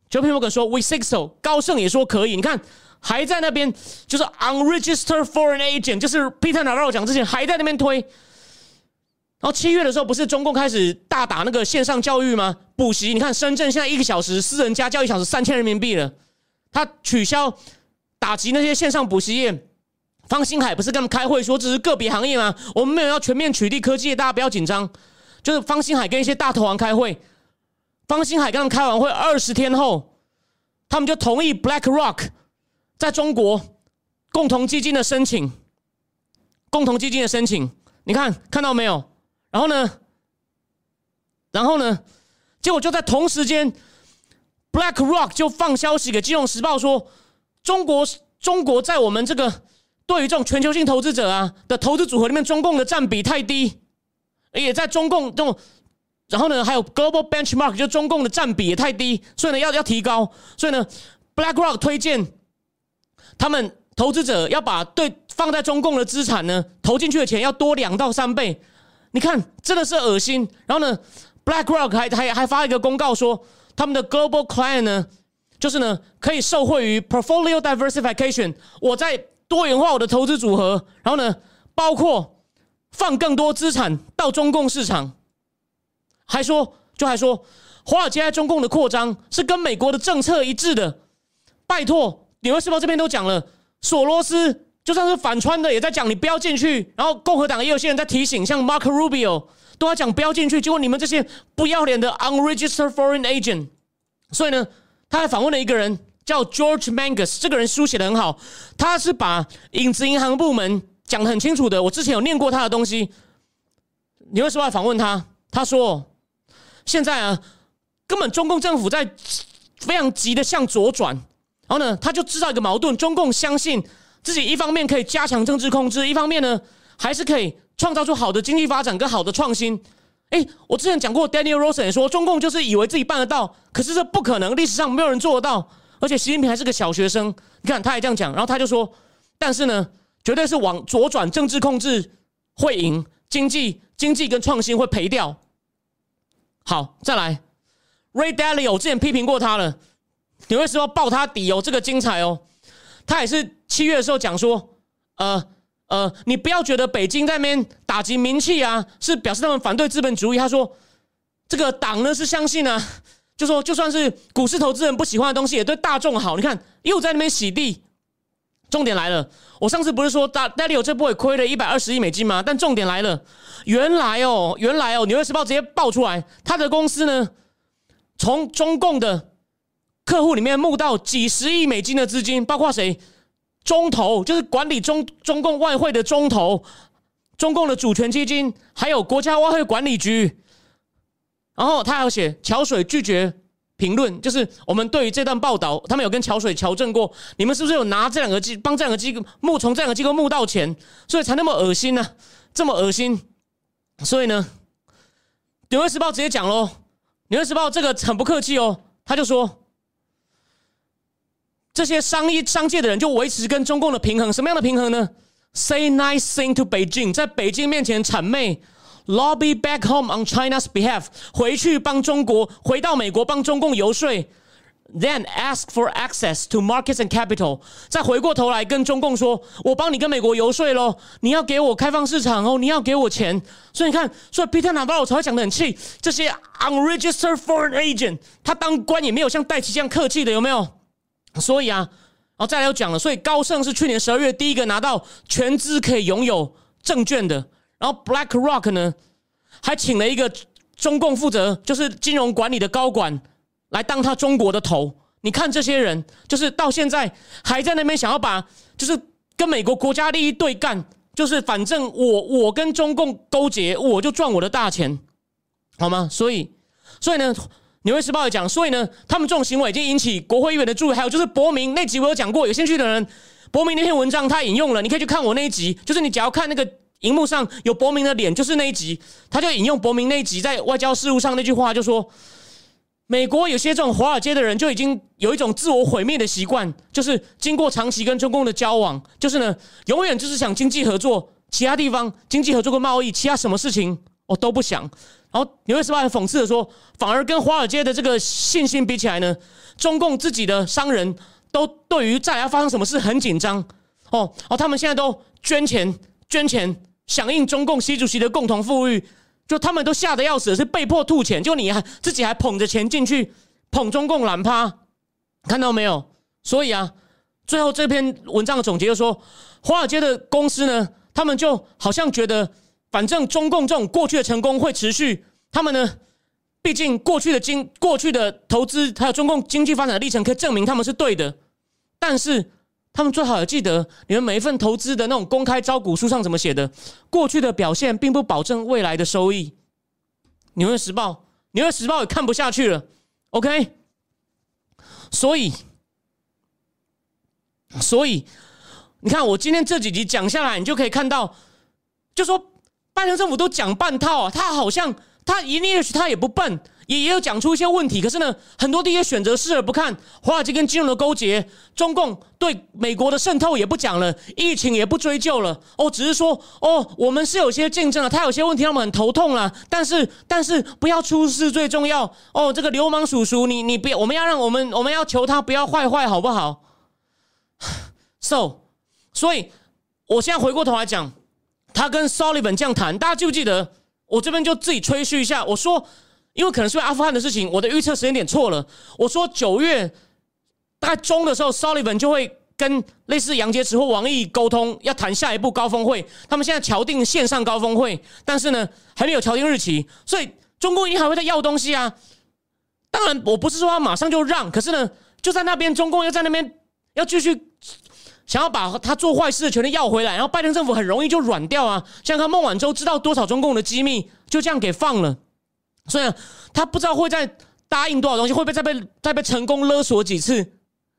？JP Morgan 说 We think so，高盛也说可以。你看还在那边就是 Unregistered Foreign Agent，就是 Peter n a r o 讲之前还在那边推。然后七月的时候，不是中共开始大打那个线上教育吗？补习，你看深圳现在一个小时私人家教一小时三千人民币了。他取消打击那些线上补习业。方星海不是跟他们开会说这是个别行业吗？我们没有要全面取缔科技，大家不要紧张。就是方星海跟一些大投行开会，方星海跟他们开完会二十天后，他们就同意 BlackRock 在中国共同基金的申请，共同基金的申请，你看看到没有？然后呢？然后呢？结果就在同时间，BlackRock 就放消息给《金融时报》说，中国中国在我们这个对于这种全球性投资者啊的投资组合里面，中共的占比太低，也在中共这种，然后呢，还有 Global Benchmark 就中共的占比也太低，所以呢要要提高，所以呢，BlackRock 推荐他们投资者要把对放在中共的资产呢投进去的钱要多两到三倍。你看，真的是恶心。然后呢，BlackRock 还还还发一个公告说，他们的 Global Client 呢，就是呢可以受惠于 Portfolio Diversification。我在多元化我的投资组合，然后呢，包括放更多资产到中共市场。还说，就还说，华尔街在中共的扩张是跟美国的政策一致的。拜托，《纽约时报》这边都讲了，索罗斯。就算是反川的也在讲你不要进去，然后共和党也有些人在提醒，像 Mark Rubio 都在讲不要进去，结果你们这些不要脸的 unregistered foreign agent，所以呢，他还访问了一个人叫 George Mangus，这个人书写的很好，他是把影子银行部门讲的很清楚的，我之前有念过他的东西，你为什么要访问他？他说现在啊，根本中共政府在非常急的向左转，然后呢，他就制造一个矛盾，中共相信。自己一方面可以加强政治控制，一方面呢，还是可以创造出好的经济发展跟好的创新。哎，我之前讲过，Daniel Rosen 说，中共就是以为自己办得到，可是这不可能，历史上没有人做得到。而且习近平还是个小学生，你看他也这样讲，然后他就说，但是呢，绝对是往左转，政治控制会赢，经济经济跟创新会赔掉。好，再来，Ray Dalio 之前批评过他了，你为什么报他底哦？这个精彩哦。他也是七月的时候讲说，呃呃，你不要觉得北京在那边打击民气啊，是表示他们反对资本主义。他说，这个党呢是相信啊，就说就算是股市投资人不喜欢的东西，也对大众好。你看又在那边洗地。重点来了，我上次不是说大戴利有这波也亏了一百二十亿美金吗？但重点来了，原来哦，原来哦，《纽约时报》直接爆出来，他的公司呢，从中共的。客户里面募到几十亿美金的资金，包括谁？中投就是管理中中共外汇的中投，中共的主权基金，还有国家外汇管理局。然后他还有写桥水拒绝评论，就是我们对于这段报道，他们有跟桥水调证过，你们是不是有拿这两个机帮这两个机构募从这两个机构募到钱，所以才那么恶心呢？这么恶心，所以呢，《纽约时报》直接讲喽，《纽约时报》这个很不客气哦，他就说。这些商业商界的人就维持跟中共的平衡，什么样的平衡呢？Say nice thing to Beijing，在北京面前谄媚，lobby back home on China's behalf，回去帮中国，回到美国帮中共游说，then ask for access to markets and capital，再回过头来跟中共说，我帮你跟美国游说喽，你要给我开放市场哦，你要给我钱，所以你看，所以 Peter Navarro 才会讲的很气，这些 unregistered foreign agent，他当官也没有像戴奇这样客气的，有没有？所以啊，然后再来又讲了，所以高盛是去年十二月第一个拿到全资可以拥有证券的，然后 BlackRock 呢，还请了一个中共负责就是金融管理的高管来当他中国的头。你看这些人，就是到现在还在那边想要把，就是跟美国国家利益对干，就是反正我我跟中共勾结，我就赚我的大钱，好吗？所以，所以呢，《纽约时报》也讲，所以呢，他们这种行为已经引起国会议员的注意。还有就是伯明那集我有讲过，有兴趣的人，伯明那篇文章他引用了，你可以去看我那一集，就是你只要看那个荧幕上有伯明的脸，就是那一集，他就引用伯明那一集在外交事务上那句话，就说。美国有些这种华尔街的人就已经有一种自我毁灭的习惯，就是经过长期跟中共的交往，就是呢，永远就是想经济合作，其他地方经济合作跟贸易，其他什么事情我都不想。然后《纽约时报》很讽刺的说，反而跟华尔街的这个信心比起来呢，中共自己的商人都对于再来要发生什么事很紧张哦哦，他们现在都捐钱捐钱，响应中共习主席的共同富裕。就他们都吓得要死，是被迫吐钱，就你还自己还捧着钱进去捧中共懒趴，看到没有？所以啊，最后这篇文章的总结就说，华尔街的公司呢，他们就好像觉得，反正中共这种过去的成功会持续，他们呢，毕竟过去的经过去的投资还有中共经济发展的历程，可以证明他们是对的，但是。他们最好要记得，你们每一份投资的那种公开招股书上怎么写的？过去的表现并不保证未来的收益。纽约时报，纽约时报也看不下去了。OK，所以，所以，你看我今天这几集讲下来，你就可以看到，就说拜登政府都讲半套啊，他好像他一定许他也不笨。也也有讲出一些问题，可是呢，很多地些选择视而不看，华尔街跟金融的勾结，中共对美国的渗透也不讲了，疫情也不追究了，哦，只是说哦，我们是有些竞争了，他有些问题让我们很头痛了，但是但是不要出事最重要哦，这个流氓叔叔，你你不要，我们要让我们我们要求他不要坏坏，好不好？So，所以我现在回过头来讲，他跟 Sullivan 这样谈，大家记不记得？我这边就自己吹嘘一下，我说。因为可能是阿富汗的事情，我的预测时间点错了。我说九月大概中的时候，Sullivan 就会跟类似杨洁篪或王毅沟通，要谈下一步高峰会。他们现在敲定线上高峰会，但是呢还没有敲定日期，所以中共一定还会再要东西啊。当然，我不是说他马上就让，可是呢就在那边，中共要在那边要继续想要把他做坏事的权利要回来，然后拜登政府很容易就软掉啊。像看孟晚舟知道多少中共的机密，就这样给放了。所以他不知道会再答应多少东西，会不会再被再被成功勒索几次？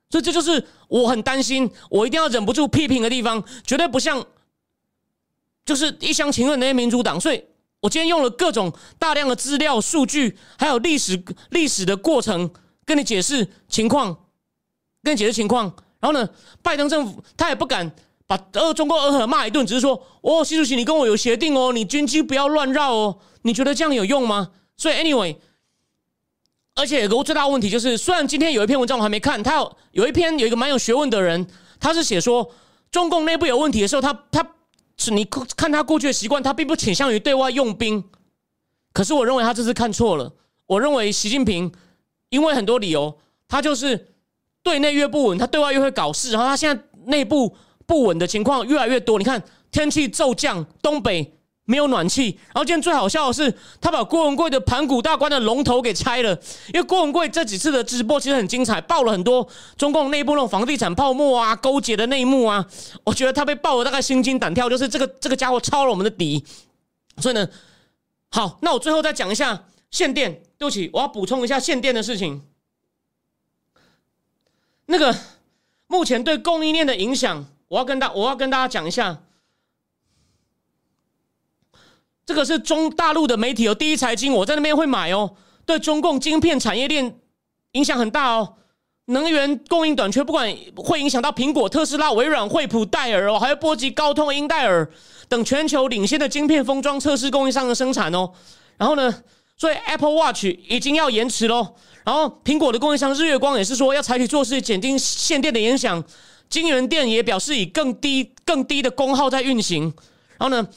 所以这就是我很担心，我一定要忍不住批评的地方，绝对不像就是一厢情愿那些民主党。所以我今天用了各种大量的资料、数据，还有历史历史的过程，跟你解释情况，跟你解释情况。然后呢，拜登政府他也不敢把呃中国俄核骂一顿，只是说哦，习主席你跟我有协定哦，你军机不要乱绕哦。你觉得这样有用吗？所以，anyway，而且有个最大问题就是，虽然今天有一篇文章我还没看，他有有一篇有一个蛮有学问的人，他是写说中共内部有问题的时候，他他是你看他过去的习惯，他并不倾向于对外用兵。可是我认为他这次看错了。我认为习近平因为很多理由，他就是对内越不稳，他对外越会搞事，然后他现在内部不稳的情况越来越多。你看天气骤降，东北。没有暖气，然后今天最好笑的是，他把郭文贵的盘古大观的龙头给拆了。因为郭文贵这几次的直播其实很精彩，爆了很多中共内部那种房地产泡沫啊、勾结的内幕啊。我觉得他被爆了大概心惊胆跳，就是这个这个家伙抄了我们的底。所以呢，好，那我最后再讲一下限电。对不起，我要补充一下限电的事情。那个目前对供应链的影响，我要跟大我要跟大家讲一下。这个是中大陆的媒体哦，第一财经我在那边会买哦，对中共晶片产业链影响很大哦，能源供应短缺，不管会影响到苹果、特斯拉、微软、惠普、戴尔哦，还有波及高通、英戴尔等全球领先的晶片封装测试供应商的生产哦。然后呢，所以 Apple Watch 已经要延迟喽。然后苹果的供应商日月光也是说要采取措施减轻限电的影响，晶圆店也表示以更低更低的功耗在运行。然后呢？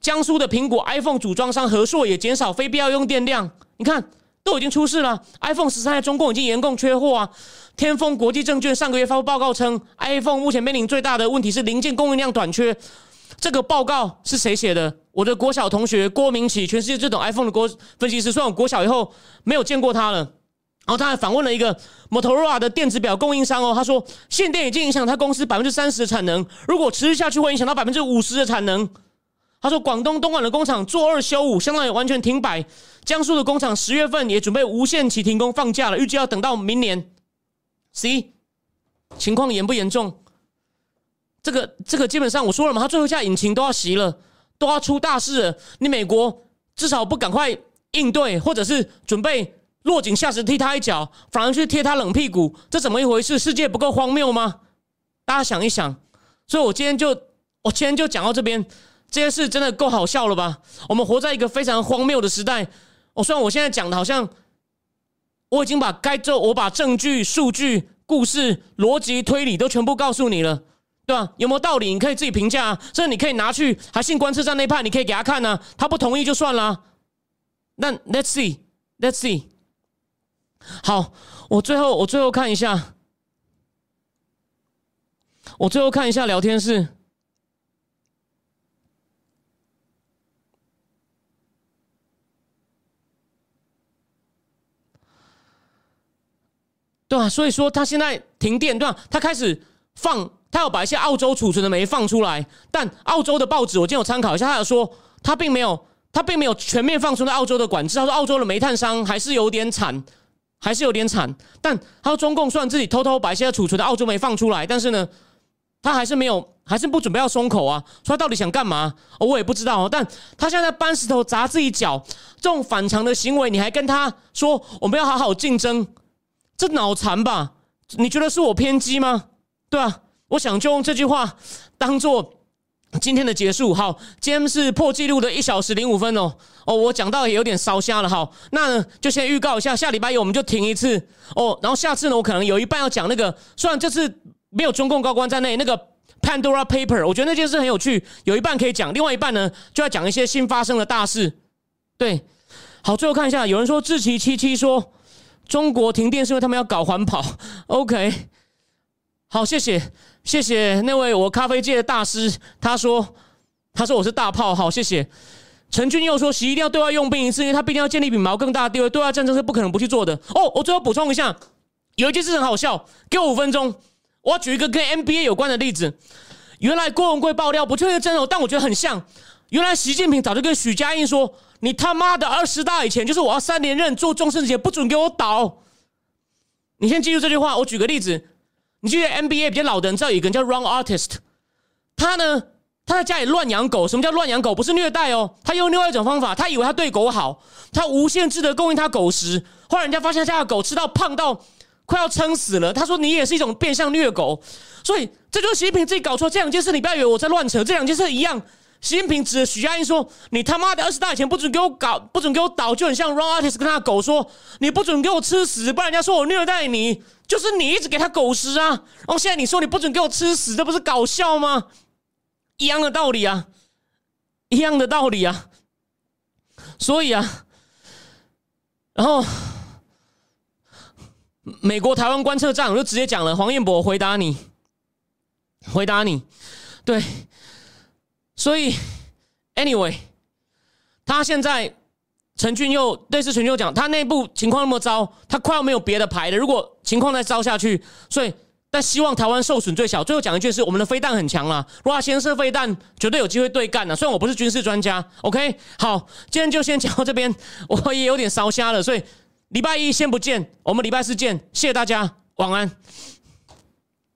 江苏的苹果 iPhone 组装商和硕也减少非必要用电量，你看都已经出事了。iPhone 十三在中共已经严重缺货啊！天风国际证券上个月发布报告称，iPhone 目前面临最大的问题是零件供应量短缺。这个报告是谁写的？我的国小同学郭明启，全世界最懂 iPhone 的国分析师，虽然我国小以后没有见过他了，然后他还访问了一个 Motorola 的电子表供应商哦，他说限电已经影响他公司百分之三十的产能，如果持续下去会影响到百分之五十的产能。他说广东东莞的工厂做二休五，相当于完全停摆。江苏的工厂十月份也准备无限期停工放假了，预计要等到明年。C 情况严不严重？这个这个基本上我说了嘛，他最后一架引擎都要熄了，都要出大事了。你美国至少不赶快应对，或者是准备落井下石踢他一脚，反而去贴他冷屁股，这怎么一回事？世界不够荒谬吗？大家想一想。所以我今天就我今天就讲到这边，这些事真的够好笑了吧？我们活在一个非常荒谬的时代。我虽然我现在讲的好像我已经把该做，我把证据、数据、故事、逻辑、推理都全部告诉你了。对吧？有没有道理？你可以自己评价啊。甚至你可以拿去还信观测站那派，你可以给他看呢。他不同意就算了。那 Let's see，Let's see。好，我最后我最后看一下，我最后看一下聊天室。对吧？所以说他现在停电，对吧？他开始放。他要把一些澳洲储存的煤放出来，但澳洲的报纸我今天有参考一下，他有说他并没有，他并没有全面放出在澳洲的管制。他说澳洲的煤炭商还是有点惨，还是有点惨。但他说中共虽然自己偷偷把一些储存的澳洲煤放出来，但是呢，他还是没有，还是不准备要松口啊。说他到底想干嘛？我也不知道。但他现在搬石头砸自己脚，这种反常的行为，你还跟他说我们要好好竞争，这脑残吧？你觉得是我偏激吗？对吧？我想就用这句话当做今天的结束。好，今天是破纪录的一小时零五分哦。哦，我讲到也有点烧瞎了。好，那就先预告一下，下礼拜一我们就停一次哦。然后下次呢，我可能有一半要讲那个，虽然这次没有中共高官在内，那个 Pandora Paper，我觉得那件事很有趣，有一半可以讲，另外一半呢就要讲一些新发生的大事。对，好，最后看一下，有人说志奇七七说中国停电是因为他们要搞环保。OK，好，谢谢。谢谢那位我咖啡界的大师，他说：“他说我是大炮。”好，谢谢陈俊又说：“习一定要对外用兵一次，因为他必定要建立比毛更大的地位。对外战争是不可能不去做的。”哦，我最后补充一下，有一件事很好笑，给我五分钟，我要举一个跟 NBA 有关的例子。原来郭文贵爆料不确定真哦，但我觉得很像。原来习近平早就跟许家印说：“你他妈的二十大以前，就是我要三连任做终身节，不准给我倒。”你先记住这句话。我举个例子。你记得 NBA 比较老的人知道有一个人叫 Run Artist，他呢他在家里乱养狗。什么叫乱养狗？不是虐待哦，他用另外一种方法。他以为他对狗好，他无限制的供应他狗食。后来人家发现他家的狗吃到胖到快要撑死了。他说你也是一种变相虐狗。所以这就是习近平自己搞错这两件事。你不要以为我在乱扯，这两件事一样。习近平指着许家印说：“你他妈的二十大以前不准给我搞，不准给我倒，就很像 Run Artist 跟他狗说：你不准给我吃屎，不然人家说我虐待你。”就是你一直给他狗食啊，然后现在你说你不准给我吃屎，这不是搞笑吗？一样的道理啊，一样的道理啊。所以啊，然后美国台湾观测站我就直接讲了，黄彦博回答你，回答你，对。所以，anyway，他现在。陈俊佑类似陈俊佑讲，他内部情况那么糟，他快要没有别的牌了。如果情况再糟下去，所以但希望台湾受损最小。最后讲一句是，我们的飞弹很强了，如果先射飞弹，绝对有机会对干的。虽然我不是军事专家，OK，好，今天就先讲到这边，我也有点烧瞎了，所以礼拜一先不见，我们礼拜四见，谢谢大家，晚安。